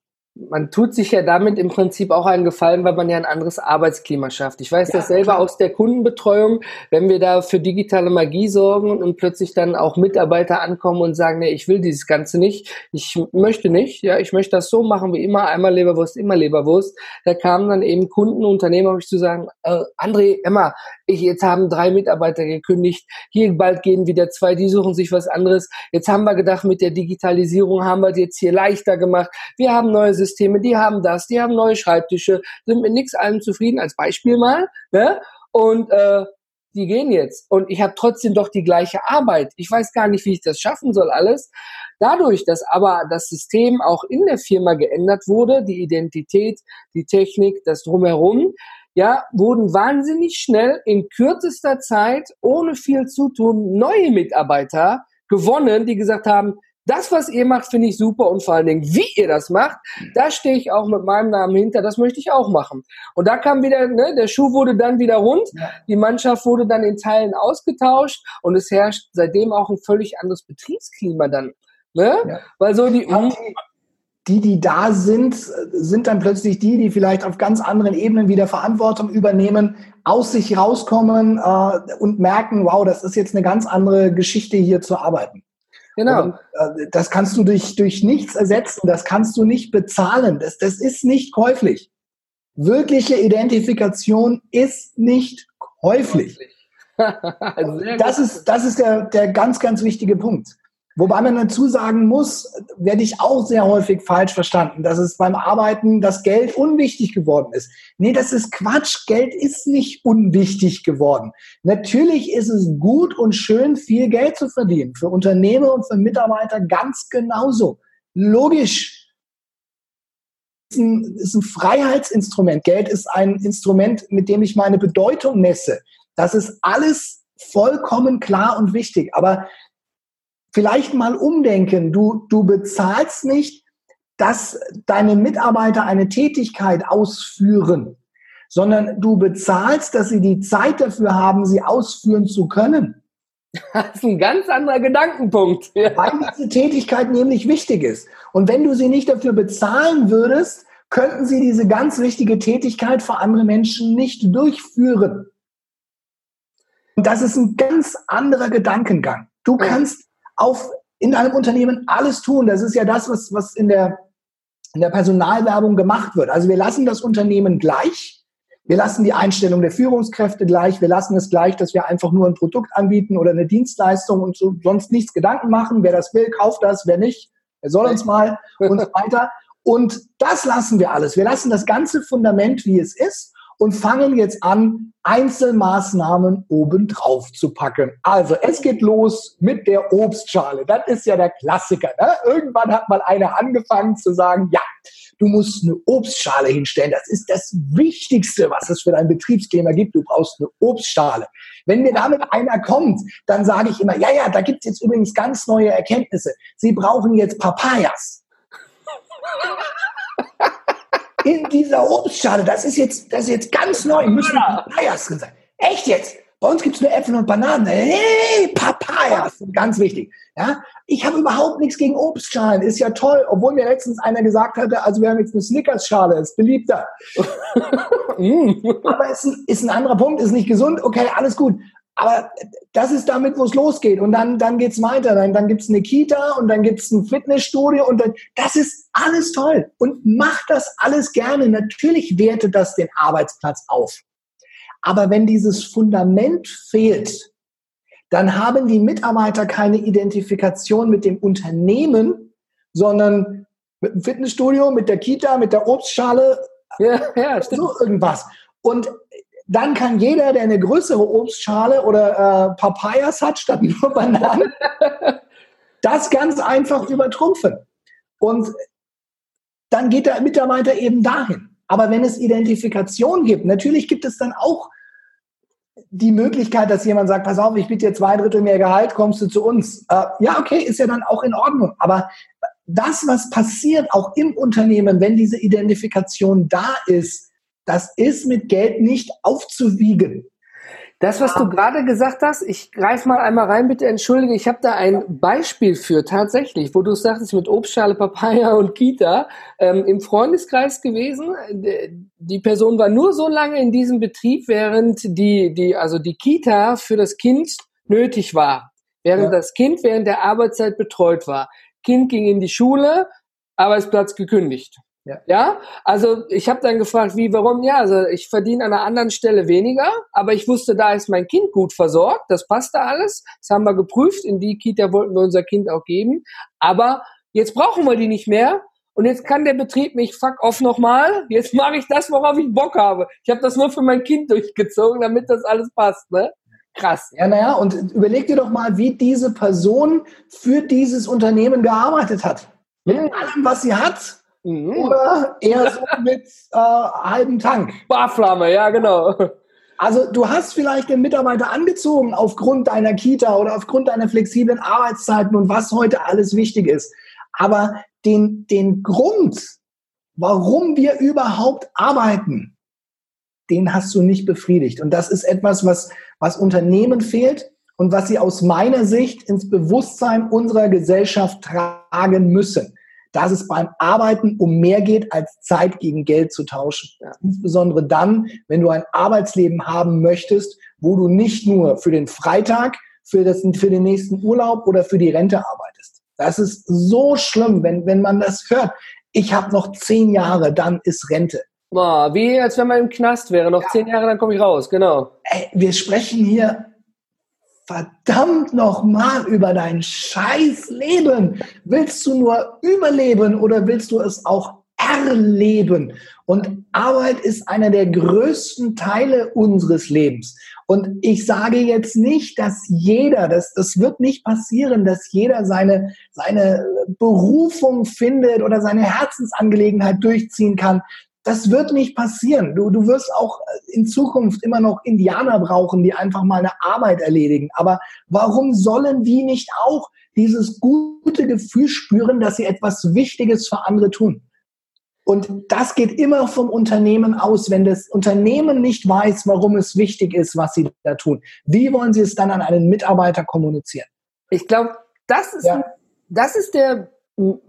man tut sich ja damit im Prinzip auch einen Gefallen, weil man ja ein anderes Arbeitsklima schafft. Ich weiß ja, das selber klar. aus der Kundenbetreuung, wenn wir da für digitale Magie sorgen und plötzlich dann auch Mitarbeiter ankommen und sagen, nee, ich will dieses Ganze nicht, ich möchte nicht, ja, ich möchte das so machen wie immer, einmal Leberwurst, immer Leberwurst. Da kamen dann eben Kunden, Unternehmer, um ich zu sagen, äh, André, Emma, jetzt haben drei Mitarbeiter gekündigt, hier bald gehen wieder zwei, die suchen sich was anderes. Jetzt haben wir gedacht, mit der Digitalisierung haben wir es jetzt hier leichter gemacht. Wir haben neue Systeme Systeme, die haben das, die haben neue Schreibtische, sind mit nichts allem zufrieden, als Beispiel mal. Ne? Und äh, die gehen jetzt. Und ich habe trotzdem doch die gleiche Arbeit. Ich weiß gar nicht, wie ich das schaffen soll, alles. Dadurch, dass aber das System auch in der Firma geändert wurde, die Identität, die Technik, das drumherum, ja, wurden wahnsinnig schnell in kürzester Zeit, ohne viel zu tun, neue Mitarbeiter gewonnen, die gesagt haben, das, was ihr macht, finde ich super und vor allen Dingen, wie ihr das macht, da stehe ich auch mit meinem Namen hinter, das möchte ich auch machen. Und da kam wieder, ne, der Schuh wurde dann wieder rund, ja. die Mannschaft wurde dann in Teilen ausgetauscht und es herrscht seitdem auch ein völlig anderes Betriebsklima dann. Ne? Ja. Weil so die, die, die da sind, sind dann plötzlich die, die vielleicht auf ganz anderen Ebenen wieder Verantwortung übernehmen, aus sich rauskommen äh, und merken, wow, das ist jetzt eine ganz andere Geschichte hier zu arbeiten. Genau. Und, äh, das kannst du durch, durch nichts ersetzen, das kannst du nicht bezahlen, das, das ist nicht käuflich. Wirkliche Identifikation ist nicht käuflich. das ist, das ist der, der ganz, ganz wichtige Punkt. Wobei man dazu sagen muss, werde ich auch sehr häufig falsch verstanden, dass es beim Arbeiten das Geld unwichtig geworden ist. Nee, das ist Quatsch. Geld ist nicht unwichtig geworden. Natürlich ist es gut und schön, viel Geld zu verdienen. Für Unternehmer und für Mitarbeiter ganz genauso. Logisch. Ist ist ein Freiheitsinstrument. Geld ist ein Instrument, mit dem ich meine Bedeutung messe. Das ist alles vollkommen klar und wichtig. Aber vielleicht mal umdenken. Du, du bezahlst nicht, dass deine Mitarbeiter eine Tätigkeit ausführen, sondern du bezahlst, dass sie die Zeit dafür haben, sie ausführen zu können. Das ist ein ganz anderer Gedankenpunkt. Ja. Weil diese Tätigkeit nämlich wichtig ist. Und wenn du sie nicht dafür bezahlen würdest, könnten sie diese ganz wichtige Tätigkeit für andere Menschen nicht durchführen. Und das ist ein ganz anderer Gedankengang. Du kannst auf, in deinem Unternehmen alles tun. Das ist ja das, was, was in, der, in der Personalwerbung gemacht wird. Also wir lassen das Unternehmen gleich. Wir lassen die Einstellung der Führungskräfte gleich. Wir lassen es gleich, dass wir einfach nur ein Produkt anbieten oder eine Dienstleistung und so, sonst nichts Gedanken machen. Wer das will, kauft das. Wer nicht, er soll uns mal und so weiter. Und das lassen wir alles. Wir lassen das ganze Fundament, wie es ist und fangen jetzt an, Einzelmaßnahmen obendrauf zu packen. Also es geht los mit der Obstschale. Das ist ja der Klassiker. Ne? Irgendwann hat mal einer angefangen zu sagen, ja, du musst eine Obstschale hinstellen. Das ist das Wichtigste, was es für dein Betriebsklima gibt. Du brauchst eine Obstschale. Wenn mir damit einer kommt, dann sage ich immer, ja, ja, da gibt es jetzt übrigens ganz neue Erkenntnisse. Sie brauchen jetzt Papayas in dieser Obstschale. Das ist jetzt, das ist jetzt ganz neu. Müssen Papayas drin sein. Echt jetzt? Bei uns gibt es nur Äpfel und Bananen. Hey, Papayas, ganz wichtig. Ja, ich habe überhaupt nichts gegen Obstschalen. Ist ja toll, obwohl mir letztens einer gesagt hatte, also wir haben jetzt eine Snickers-Schale, ist beliebter. Aber ist ein, ist ein anderer Punkt, ist nicht gesund. Okay, alles gut. Aber das ist damit, wo es losgeht. Und dann, dann geht's weiter. Dann, dann gibt's eine Kita und dann gibt's ein Fitnessstudio und dann, das ist alles toll. Und macht das alles gerne. Natürlich wertet das den Arbeitsplatz auf. Aber wenn dieses Fundament fehlt, dann haben die Mitarbeiter keine Identifikation mit dem Unternehmen, sondern mit dem Fitnessstudio, mit der Kita, mit der Obstschale, ja, ja, so irgendwas. Und dann kann jeder, der eine größere Obstschale oder äh, Papayas hat statt nur Bananen, das ganz einfach übertrumpfen. Und dann geht der Mitarbeiter eben dahin. Aber wenn es Identifikation gibt, natürlich gibt es dann auch die Möglichkeit, dass jemand sagt, pass auf, ich biete dir zwei Drittel mehr Gehalt, kommst du zu uns. Äh, ja, okay, ist ja dann auch in Ordnung. Aber das, was passiert auch im Unternehmen, wenn diese Identifikation da ist, das ist mit Geld nicht aufzuwiegen. Das, was du gerade gesagt hast, ich greife mal einmal rein, bitte entschuldige, ich habe da ein Beispiel für tatsächlich, wo du sagtest mit Obstschale, Papaya und Kita ähm, im Freundeskreis gewesen. Die Person war nur so lange in diesem Betrieb, während die, die, also die Kita für das Kind nötig war, während ja. das Kind während der Arbeitszeit betreut war. Kind ging in die Schule, Arbeitsplatz gekündigt. Ja. ja, also ich habe dann gefragt, wie, warum? Ja, also ich verdiene an einer anderen Stelle weniger, aber ich wusste, da ist mein Kind gut versorgt, das passte alles. Das haben wir geprüft, in die Kita wollten wir unser Kind auch geben, aber jetzt brauchen wir die nicht mehr. Und jetzt kann der Betrieb mich fuck off nochmal. Jetzt mache ich das, worauf ich Bock habe. Ich habe das nur für mein Kind durchgezogen, damit das alles passt. Ne? Krass. Ja, naja, und überleg dir doch mal, wie diese Person für dieses Unternehmen gearbeitet hat. Mit allem, was sie hat Mhm. Oder eher so mit äh, halbem Tank? Barflamme, ja, genau. Also du hast vielleicht den Mitarbeiter angezogen aufgrund deiner Kita oder aufgrund deiner flexiblen Arbeitszeiten und was heute alles wichtig ist. Aber den, den Grund, warum wir überhaupt arbeiten, den hast du nicht befriedigt. Und das ist etwas, was, was Unternehmen fehlt und was sie aus meiner Sicht ins Bewusstsein unserer Gesellschaft tragen müssen. Dass es beim Arbeiten um mehr geht, als Zeit gegen Geld zu tauschen. Ja. Insbesondere dann, wenn du ein Arbeitsleben haben möchtest, wo du nicht nur für den Freitag, für, das, für den nächsten Urlaub oder für die Rente arbeitest. Das ist so schlimm, wenn, wenn man das hört. Ich habe noch zehn Jahre, dann ist Rente. Boah, wie als wenn man im Knast wäre. Noch ja. zehn Jahre, dann komme ich raus, genau. Ey, wir sprechen hier verdammt nochmal über dein scheiß Leben. Willst du nur überleben oder willst du es auch erleben? Und Arbeit ist einer der größten Teile unseres Lebens. Und ich sage jetzt nicht, dass jeder, das, das wird nicht passieren, dass jeder seine, seine Berufung findet oder seine Herzensangelegenheit durchziehen kann. Das wird nicht passieren. Du, du wirst auch in Zukunft immer noch Indianer brauchen, die einfach mal eine Arbeit erledigen. Aber warum sollen die nicht auch dieses gute Gefühl spüren, dass sie etwas Wichtiges für andere tun? Und das geht immer vom Unternehmen aus. Wenn das Unternehmen nicht weiß, warum es wichtig ist, was sie da tun, wie wollen sie es dann an einen Mitarbeiter kommunizieren? Ich glaube, das ist, ja. das ist der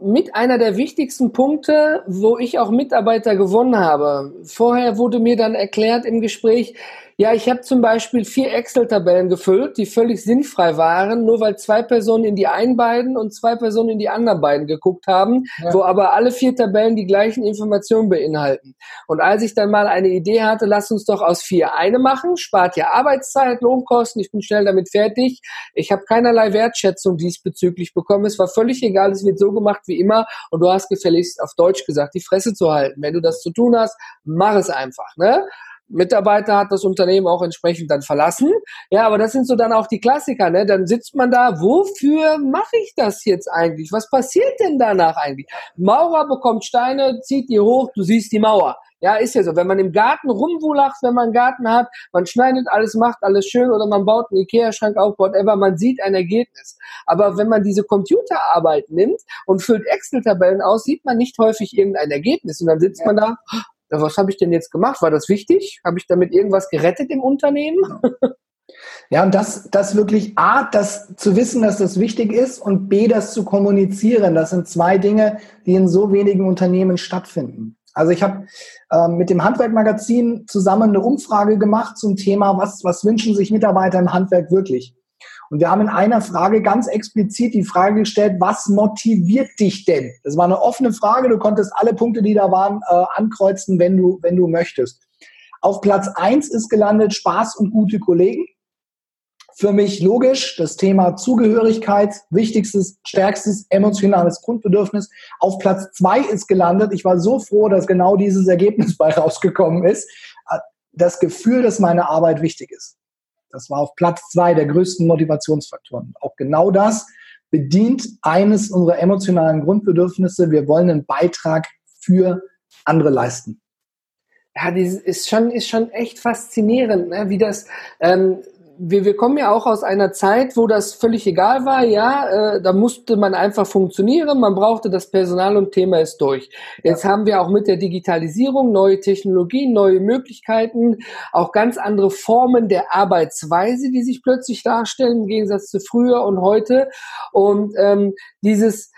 mit einer der wichtigsten Punkte, wo ich auch Mitarbeiter gewonnen habe. Vorher wurde mir dann erklärt im Gespräch, ja, ich habe zum Beispiel vier Excel-Tabellen gefüllt, die völlig sinnfrei waren, nur weil zwei Personen in die einen beiden und zwei Personen in die anderen beiden geguckt haben, ja. wo aber alle vier Tabellen die gleichen Informationen beinhalten. Und als ich dann mal eine Idee hatte, lass uns doch aus vier eine machen, spart ja Arbeitszeit, Lohnkosten, ich bin schnell damit fertig. Ich habe keinerlei Wertschätzung diesbezüglich bekommen. Es war völlig egal, es wird so gemacht wie immer und du hast gefälligst auf Deutsch gesagt, die Fresse zu halten. Wenn du das zu tun hast, mach es einfach. Ne? Mitarbeiter hat das Unternehmen auch entsprechend dann verlassen. Ja, aber das sind so dann auch die Klassiker, ne? Dann sitzt man da, wofür mache ich das jetzt eigentlich? Was passiert denn danach eigentlich? Maurer bekommt Steine, zieht die hoch, du siehst die Mauer. Ja, ist ja so. Wenn man im Garten rumwulacht, wenn man einen Garten hat, man schneidet alles, macht alles schön oder man baut einen Ikea-Schrank auf, whatever, man sieht ein Ergebnis. Aber wenn man diese Computerarbeit nimmt und füllt Excel-Tabellen aus, sieht man nicht häufig irgendein Ergebnis. Und dann sitzt ja. man da, was habe ich denn jetzt gemacht? War das wichtig? Habe ich damit irgendwas gerettet im Unternehmen? Ja, und das, das wirklich A, das zu wissen, dass das wichtig ist und B, das zu kommunizieren. Das sind zwei Dinge, die in so wenigen Unternehmen stattfinden. Also ich habe äh, mit dem Handwerkmagazin zusammen eine Umfrage gemacht zum Thema, was, was wünschen sich Mitarbeiter im Handwerk wirklich? Und wir haben in einer Frage ganz explizit die Frage gestellt, was motiviert dich denn? Das war eine offene Frage, du konntest alle Punkte, die da waren, äh, ankreuzen, wenn du, wenn du möchtest. Auf Platz eins ist gelandet Spaß und gute Kollegen. Für mich logisch, das Thema Zugehörigkeit, wichtigstes, stärkstes emotionales Grundbedürfnis. Auf Platz zwei ist gelandet. Ich war so froh, dass genau dieses Ergebnis bei rausgekommen ist. Äh, das Gefühl, dass meine Arbeit wichtig ist. Das war auf Platz zwei der größten Motivationsfaktoren. Auch genau das bedient eines unserer emotionalen Grundbedürfnisse. Wir wollen einen Beitrag für andere leisten. Ja, das ist schon, ist schon echt faszinierend, ne? wie das, ähm, wir, wir kommen ja auch aus einer Zeit, wo das völlig egal war. Ja, äh, da musste man einfach funktionieren. Man brauchte das Personal und Thema ist durch. Jetzt ja. haben wir auch mit der Digitalisierung neue Technologien, neue Möglichkeiten, auch ganz andere Formen der Arbeitsweise, die sich plötzlich darstellen im Gegensatz zu früher und heute. Und ähm, dieses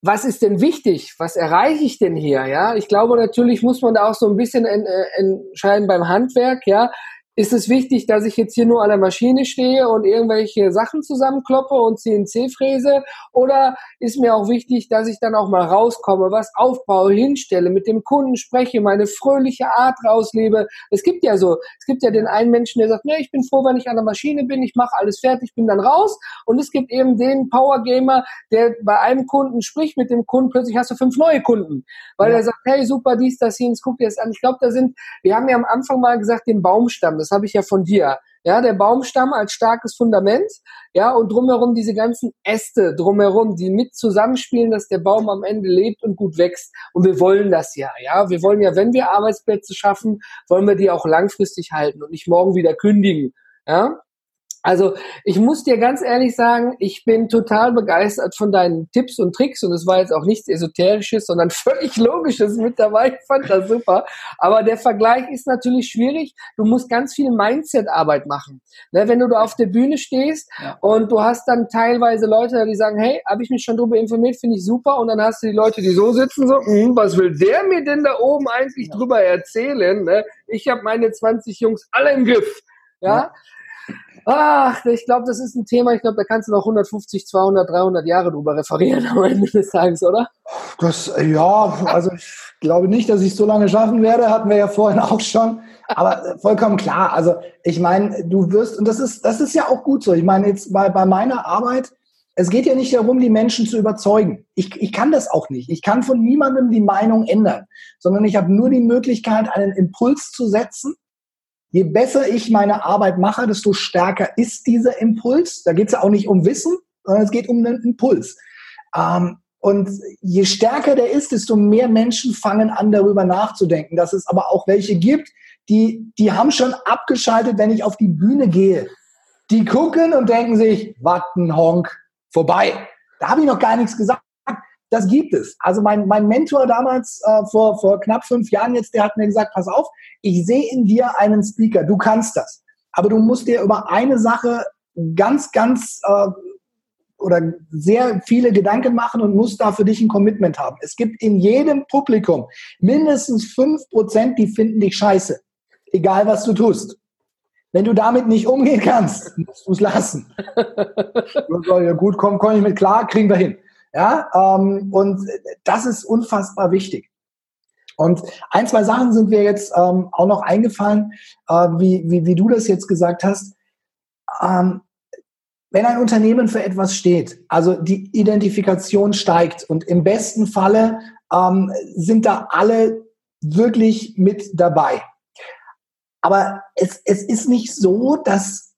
was ist denn wichtig? Was erreiche ich denn hier? Ja, ich glaube, natürlich muss man da auch so ein bisschen äh, entscheiden beim Handwerk. Ja, ist es wichtig, dass ich jetzt hier nur an der Maschine stehe und irgendwelche Sachen zusammenkloppe und CNC fräse? Oder ist mir auch wichtig, dass ich dann auch mal rauskomme, was aufbaue, hinstelle, mit dem Kunden spreche, meine fröhliche Art rauslebe? Es gibt ja so, es gibt ja den einen Menschen, der sagt, ne, ich bin froh, wenn ich an der Maschine bin, ich mache alles fertig, bin dann raus. Und es gibt eben den Power Gamer, der bei einem Kunden spricht mit dem Kunden, plötzlich hast du fünf neue Kunden, weil ja. er sagt, hey, super, dies, das, jenes, guck dir das an. Ich glaube, da sind, wir haben ja am Anfang mal gesagt, den Baumstamm. Das das habe ich ja von dir. Ja, der Baumstamm als starkes Fundament, ja, und drumherum diese ganzen Äste drumherum, die mit zusammenspielen, dass der Baum am Ende lebt und gut wächst. Und wir wollen das ja, ja. Wir wollen ja, wenn wir Arbeitsplätze schaffen, wollen wir die auch langfristig halten und nicht morgen wieder kündigen, ja. Also ich muss dir ganz ehrlich sagen, ich bin total begeistert von deinen Tipps und Tricks und es war jetzt auch nichts Esoterisches, sondern völlig Logisches mit dabei. Ich fand das super. Aber der Vergleich ist natürlich schwierig. Du musst ganz viel Mindset-Arbeit machen. Ne, wenn du da auf der Bühne stehst ja. und du hast dann teilweise Leute, die sagen, hey, habe ich mich schon drüber informiert, finde ich super. Und dann hast du die Leute, die so sitzen, so, hm, was will der mir denn da oben eigentlich ja. drüber erzählen? Ne? Ich habe meine 20 Jungs alle im Griff. ja? ja. Ach, ich glaube, das ist ein Thema, ich glaube, da kannst du noch 150, 200, 300 Jahre drüber referieren am Ende des Tages, oder? Das, ja, also ich glaube nicht, dass ich so lange schaffen werde, hatten wir ja vorhin auch schon. Aber vollkommen klar. Also ich meine, du wirst, und das ist, das ist ja auch gut so. Ich meine, jetzt bei, bei meiner Arbeit, es geht ja nicht darum, die Menschen zu überzeugen. Ich, ich kann das auch nicht. Ich kann von niemandem die Meinung ändern, sondern ich habe nur die Möglichkeit, einen Impuls zu setzen je besser ich meine Arbeit mache, desto stärker ist dieser Impuls. Da geht es ja auch nicht um Wissen, sondern es geht um einen Impuls. Ähm, und je stärker der ist, desto mehr Menschen fangen an, darüber nachzudenken, dass es aber auch welche gibt, die, die haben schon abgeschaltet, wenn ich auf die Bühne gehe. Die gucken und denken sich, Watten, Honk, vorbei. Da habe ich noch gar nichts gesagt das gibt es. Also mein, mein Mentor damals äh, vor, vor knapp fünf Jahren jetzt, der hat mir gesagt, pass auf, ich sehe in dir einen Speaker, du kannst das. Aber du musst dir über eine Sache ganz, ganz äh, oder sehr viele Gedanken machen und musst da für dich ein Commitment haben. Es gibt in jedem Publikum mindestens fünf Prozent, die finden dich scheiße. Egal was du tust. Wenn du damit nicht umgehen kannst, musst du es lassen. ja, gut, komm, komm ich mit klar, kriegen wir hin. Ja, ähm, und das ist unfassbar wichtig. Und ein, zwei Sachen sind mir jetzt ähm, auch noch eingefallen, äh, wie, wie, wie du das jetzt gesagt hast. Ähm, wenn ein Unternehmen für etwas steht, also die Identifikation steigt und im besten Falle ähm, sind da alle wirklich mit dabei. Aber es, es ist nicht so, dass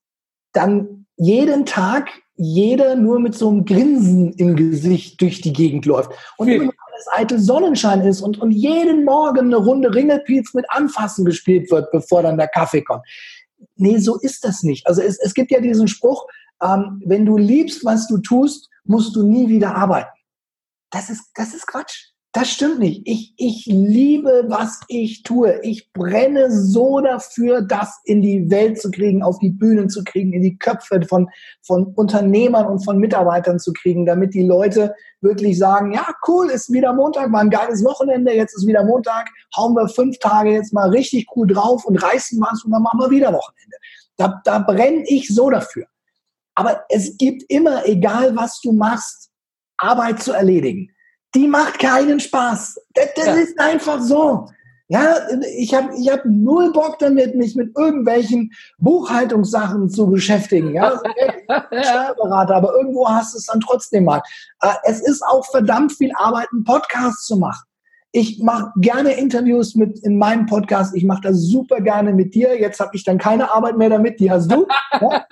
dann jeden Tag jeder nur mit so einem Grinsen im Gesicht durch die Gegend läuft und immer nur alles eitel Sonnenschein ist und, und jeden Morgen eine Runde Ringelpiez mit Anfassen gespielt wird, bevor dann der Kaffee kommt. Nee, so ist das nicht. Also es, es gibt ja diesen Spruch, ähm, wenn du liebst, was du tust, musst du nie wieder arbeiten. Das ist, das ist Quatsch. Das stimmt nicht. Ich, ich liebe, was ich tue. Ich brenne so dafür, das in die Welt zu kriegen, auf die Bühnen zu kriegen, in die Köpfe von, von Unternehmern und von Mitarbeitern zu kriegen, damit die Leute wirklich sagen, ja, cool, ist wieder Montag, war ein geiles Wochenende, jetzt ist wieder Montag, hauen wir fünf Tage jetzt mal richtig cool drauf und reißen was und dann machen wir wieder Wochenende. Da, da brenne ich so dafür. Aber es gibt immer, egal was du machst, Arbeit zu erledigen die macht keinen Spaß. Das, das ja. ist einfach so. Ja, ich habe ich hab null Bock damit, mich mit irgendwelchen Buchhaltungssachen zu beschäftigen. Ja, Steuerberater, aber irgendwo hast du es dann trotzdem mal. Äh, es ist auch verdammt viel Arbeit, einen Podcast zu machen. Ich mache gerne Interviews mit in meinem Podcast. Ich mache das super gerne mit dir. Jetzt habe ich dann keine Arbeit mehr damit. Die hast du. ja?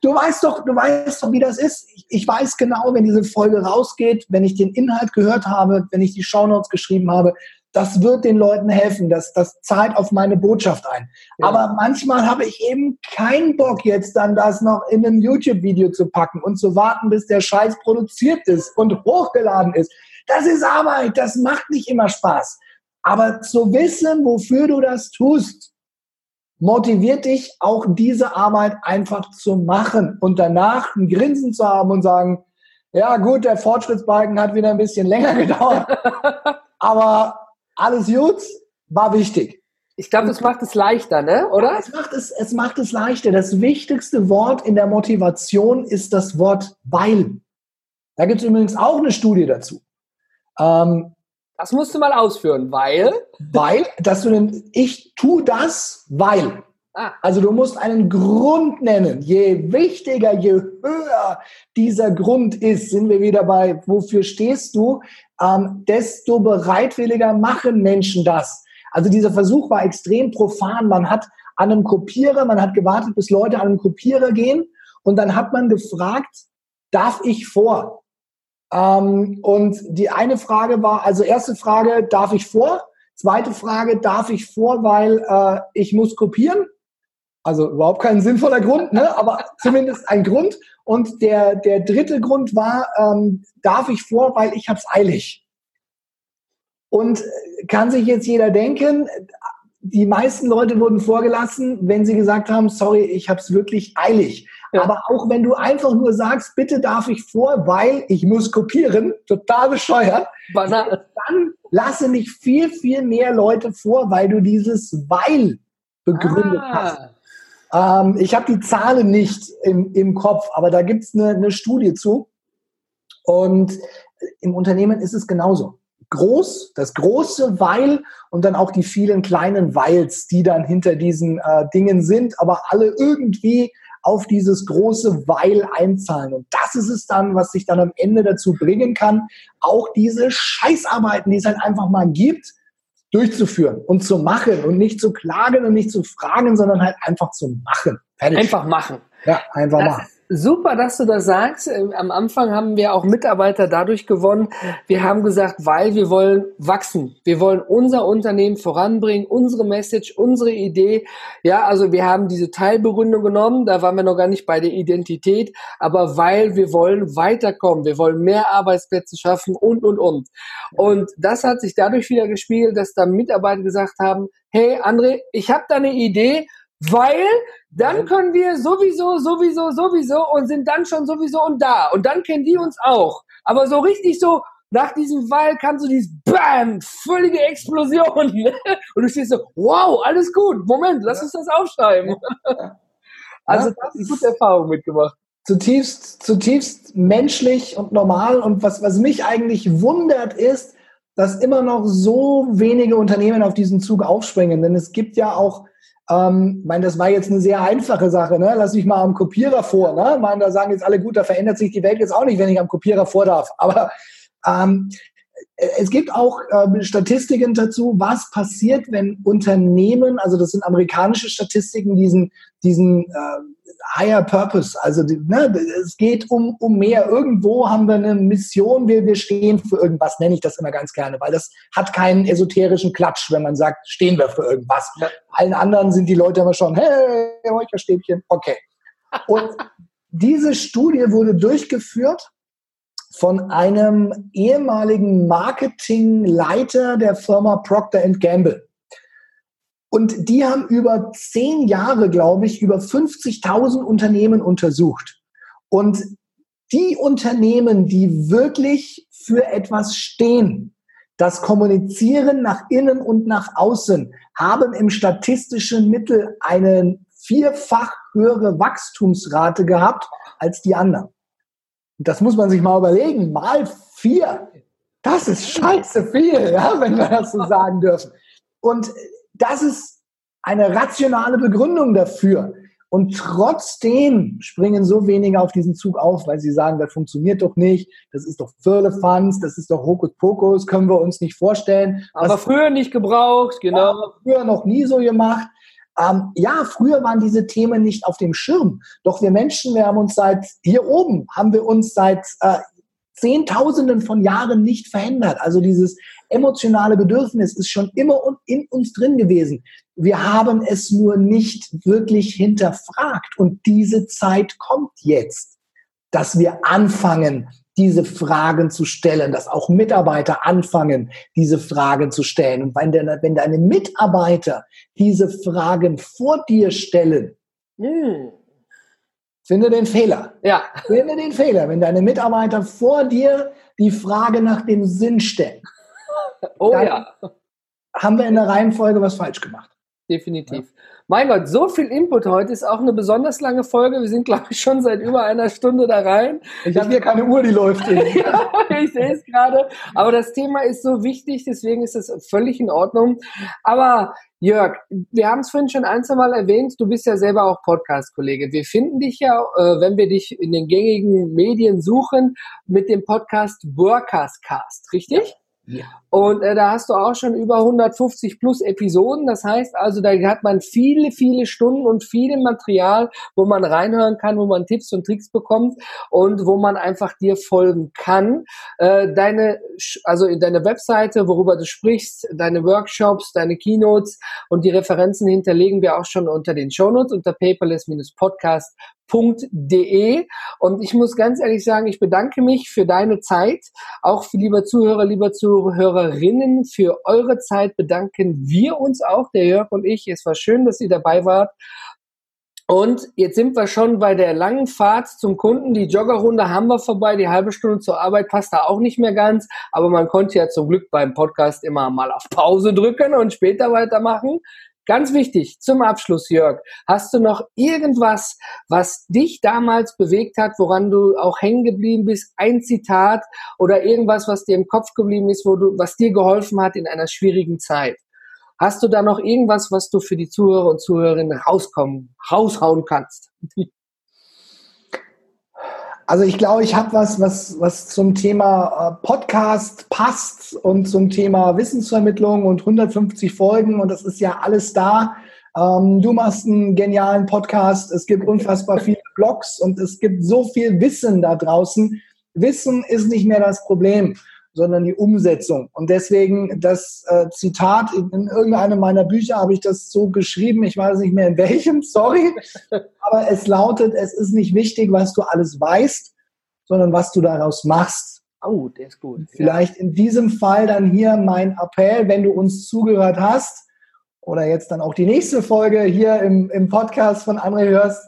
Du weißt doch, du weißt doch, wie das ist. Ich, ich, weiß genau, wenn diese Folge rausgeht, wenn ich den Inhalt gehört habe, wenn ich die Shownotes geschrieben habe, das wird den Leuten helfen. Das, das zahlt auf meine Botschaft ein. Ja. Aber manchmal habe ich eben keinen Bock, jetzt dann das noch in ein YouTube-Video zu packen und zu warten, bis der Scheiß produziert ist und hochgeladen ist. Das ist Arbeit, das macht nicht immer Spaß. Aber zu wissen, wofür du das tust, motiviert dich auch diese Arbeit einfach zu machen und danach ein Grinsen zu haben und sagen, ja gut, der Fortschrittsbalken hat wieder ein bisschen länger gedauert, aber alles gut, war wichtig. Ich glaube, das macht es leichter, ne? oder? Ja, es, macht es, es macht es leichter. Das wichtigste Wort in der Motivation ist das Wort weil. Da gibt es übrigens auch eine Studie dazu. Ähm, das musst du mal ausführen, weil? Weil, dass du den, ich tu das, weil. Ah. Also du musst einen Grund nennen. Je wichtiger, je höher dieser Grund ist, sind wir wieder bei, wofür stehst du, ähm, desto bereitwilliger machen Menschen das. Also dieser Versuch war extrem profan. Man hat an einem Kopierer, man hat gewartet, bis Leute an einem Kopierer gehen und dann hat man gefragt, darf ich vor? Ähm, und die eine Frage war, also erste Frage, darf ich vor? Zweite Frage, darf ich vor, weil äh, ich muss kopieren? Also überhaupt kein sinnvoller Grund, ne? aber zumindest ein Grund. Und der, der dritte Grund war, ähm, darf ich vor, weil ich hab's eilig. Und kann sich jetzt jeder denken, die meisten Leute wurden vorgelassen, wenn sie gesagt haben, sorry, ich hab's wirklich eilig. Ja. Aber auch wenn du einfach nur sagst, bitte darf ich vor, weil ich muss kopieren, total bescheuert, Banal. dann lasse nicht viel, viel mehr Leute vor, weil du dieses weil begründet ah. hast. Ähm, ich habe die Zahlen nicht im, im Kopf, aber da gibt's eine, eine Studie zu. Und im Unternehmen ist es genauso. Groß, das große Weil und dann auch die vielen kleinen Weils, die dann hinter diesen äh, Dingen sind, aber alle irgendwie auf dieses große Weil einzahlen. Und das ist es dann, was sich dann am Ende dazu bringen kann, auch diese Scheißarbeiten, die es halt einfach mal gibt, durchzuführen und zu machen und nicht zu klagen und nicht zu fragen, sondern halt einfach zu machen. Fertig. Einfach machen. Ja, einfach das machen. Super, dass du das sagst. Ähm, am Anfang haben wir auch Mitarbeiter dadurch gewonnen. Wir haben gesagt, weil wir wollen wachsen. Wir wollen unser Unternehmen voranbringen, unsere Message, unsere Idee. Ja, also wir haben diese Teilbegründung genommen. Da waren wir noch gar nicht bei der Identität. Aber weil wir wollen weiterkommen. Wir wollen mehr Arbeitsplätze schaffen und, und, und. Und das hat sich dadurch wieder gespiegelt, dass da Mitarbeiter gesagt haben, hey André, ich habe da eine Idee weil dann können wir sowieso, sowieso, sowieso und sind dann schon sowieso und da. Und dann kennen die uns auch. Aber so richtig so, nach diesem Weil kam so dieses BAM, völlige Explosion. und du stehst so, wow, alles gut, Moment, lass uns das aufschreiben. also das ist gute Erfahrung mitgemacht. Zutiefst, zutiefst menschlich und normal. Und was, was mich eigentlich wundert, ist, dass immer noch so wenige Unternehmen auf diesen Zug aufspringen. Denn es gibt ja auch ähm, ich meine, das war jetzt eine sehr einfache Sache. Ne? Lass mich mal am Kopierer vor. Ne? Ich meine, da sagen jetzt alle, gut, da verändert sich die Welt jetzt auch nicht, wenn ich am Kopierer vor darf. Aber ähm, es gibt auch äh, Statistiken dazu, was passiert, wenn Unternehmen, also das sind amerikanische Statistiken, diesen, diesen äh, Higher Purpose, also ne, es geht um, um mehr. Irgendwo haben wir eine Mission, wir, wir stehen für irgendwas, nenne ich das immer ganz gerne, weil das hat keinen esoterischen Klatsch, wenn man sagt, stehen wir für irgendwas. Ja. Allen anderen sind die Leute immer schon, hey, Räucherstäbchen, okay. Und diese Studie wurde durchgeführt von einem ehemaligen Marketingleiter der Firma Procter Gamble. Und die haben über zehn Jahre, glaube ich, über 50.000 Unternehmen untersucht. Und die Unternehmen, die wirklich für etwas stehen, das Kommunizieren nach innen und nach außen, haben im statistischen Mittel eine vierfach höhere Wachstumsrate gehabt als die anderen. Das muss man sich mal überlegen. Mal vier. Das ist scheiße viel, ja, wenn wir das so sagen dürfen. Und das ist eine rationale Begründung dafür. Und trotzdem springen so wenige auf diesen Zug auf, weil sie sagen, das funktioniert doch nicht, das ist doch Firlefanz, das ist doch Hokuspokus, können wir uns nicht vorstellen. Aber früher nicht gebraucht, genau. Früher noch nie so gemacht. Ähm, ja, früher waren diese Themen nicht auf dem Schirm. Doch wir Menschen, wir haben uns seit hier oben, haben wir uns seit äh, Zehntausenden von Jahren nicht verändert. Also dieses emotionale Bedürfnis ist schon immer in uns drin gewesen. Wir haben es nur nicht wirklich hinterfragt. Und diese Zeit kommt jetzt, dass wir anfangen, diese Fragen zu stellen, dass auch Mitarbeiter anfangen, diese Fragen zu stellen. Und wenn, de, wenn deine Mitarbeiter diese Fragen vor dir stellen, hm. Finde den Fehler. Ja. Finde den Fehler, wenn deine Mitarbeiter vor dir die Frage nach dem Sinn stellen. Oh ja. Haben wir in der Reihenfolge was falsch gemacht. Definitiv. Ja. Mein Gott, so viel Input heute ist auch eine besonders lange Folge. Wir sind, glaube ich, schon seit über einer Stunde da rein. Ich habe hier keine Uhr, die läuft. ich sehe es gerade. Aber das Thema ist so wichtig, deswegen ist es völlig in Ordnung. Aber Jörg, wir haben es vorhin schon ein, zwei Mal erwähnt, du bist ja selber auch Podcast-Kollege. Wir finden dich ja, äh, wenn wir dich in den gängigen Medien suchen, mit dem Podcast Workers Cast, richtig? Und äh, da hast du auch schon über 150 plus Episoden. Das heißt also, da hat man viele, viele Stunden und viel Material, wo man reinhören kann, wo man Tipps und Tricks bekommt und wo man einfach dir folgen kann. Äh, deine, also in deiner Webseite, worüber du sprichst, deine Workshops, deine Keynotes und die Referenzen hinterlegen wir auch schon unter den Shownotes unter paperless-podcast www.de. Und ich muss ganz ehrlich sagen, ich bedanke mich für deine Zeit. Auch für lieber Zuhörer, lieber Zuhörerinnen, für eure Zeit bedanken wir uns auch, der Jörg und ich. Es war schön, dass ihr dabei wart. Und jetzt sind wir schon bei der langen Fahrt zum Kunden. Die Joggerrunde haben wir vorbei. Die halbe Stunde zur Arbeit passt da auch nicht mehr ganz. Aber man konnte ja zum Glück beim Podcast immer mal auf Pause drücken und später weitermachen. Ganz wichtig, zum Abschluss, Jörg, hast du noch irgendwas, was dich damals bewegt hat, woran du auch hängen geblieben bist? Ein Zitat oder irgendwas, was dir im Kopf geblieben ist, wo du, was dir geholfen hat in einer schwierigen Zeit? Hast du da noch irgendwas, was du für die Zuhörer und Zuhörerinnen rauskommen, raushauen kannst? Also ich glaube, ich habe was, was, was zum Thema äh, Podcast passt und zum Thema Wissensvermittlung und 150 Folgen und das ist ja alles da. Ähm, du machst einen genialen Podcast, es gibt unfassbar viele Blogs und es gibt so viel Wissen da draußen. Wissen ist nicht mehr das Problem sondern die Umsetzung. Und deswegen das äh, Zitat, in, in irgendeinem meiner Bücher habe ich das so geschrieben, ich weiß nicht mehr in welchem, sorry, aber es lautet, es ist nicht wichtig, was du alles weißt, sondern was du daraus machst. Oh, der ist gut. Vielleicht ja. in diesem Fall dann hier mein Appell, wenn du uns zugehört hast oder jetzt dann auch die nächste Folge hier im, im Podcast von André hörst,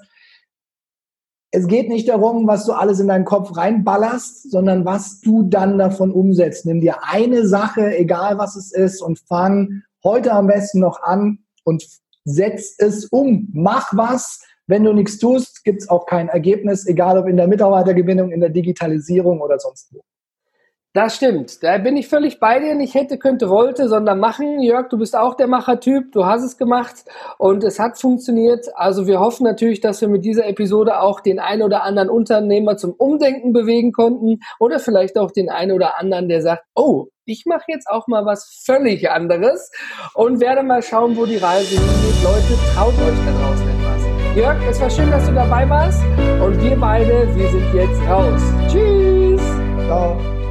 es geht nicht darum, was du alles in deinen Kopf reinballerst, sondern was du dann davon umsetzt. Nimm dir eine Sache, egal was es ist, und fang heute am besten noch an und setz es um. Mach was. Wenn du nichts tust, gibt es auch kein Ergebnis, egal ob in der Mitarbeitergewinnung, in der Digitalisierung oder sonst wo. Das stimmt. Da bin ich völlig bei dir. Nicht hätte, könnte, wollte, sondern machen. Jörg, du bist auch der Machertyp. Du hast es gemacht und es hat funktioniert. Also wir hoffen natürlich, dass wir mit dieser Episode auch den einen oder anderen Unternehmer zum Umdenken bewegen konnten oder vielleicht auch den einen oder anderen, der sagt, oh, ich mache jetzt auch mal was völlig anderes und werde mal schauen, wo die Reise hingeht. Leute, traut euch da draußen etwas. Jörg, es war schön, dass du dabei warst und wir beide, wir sind jetzt raus. Tschüss. Ciao.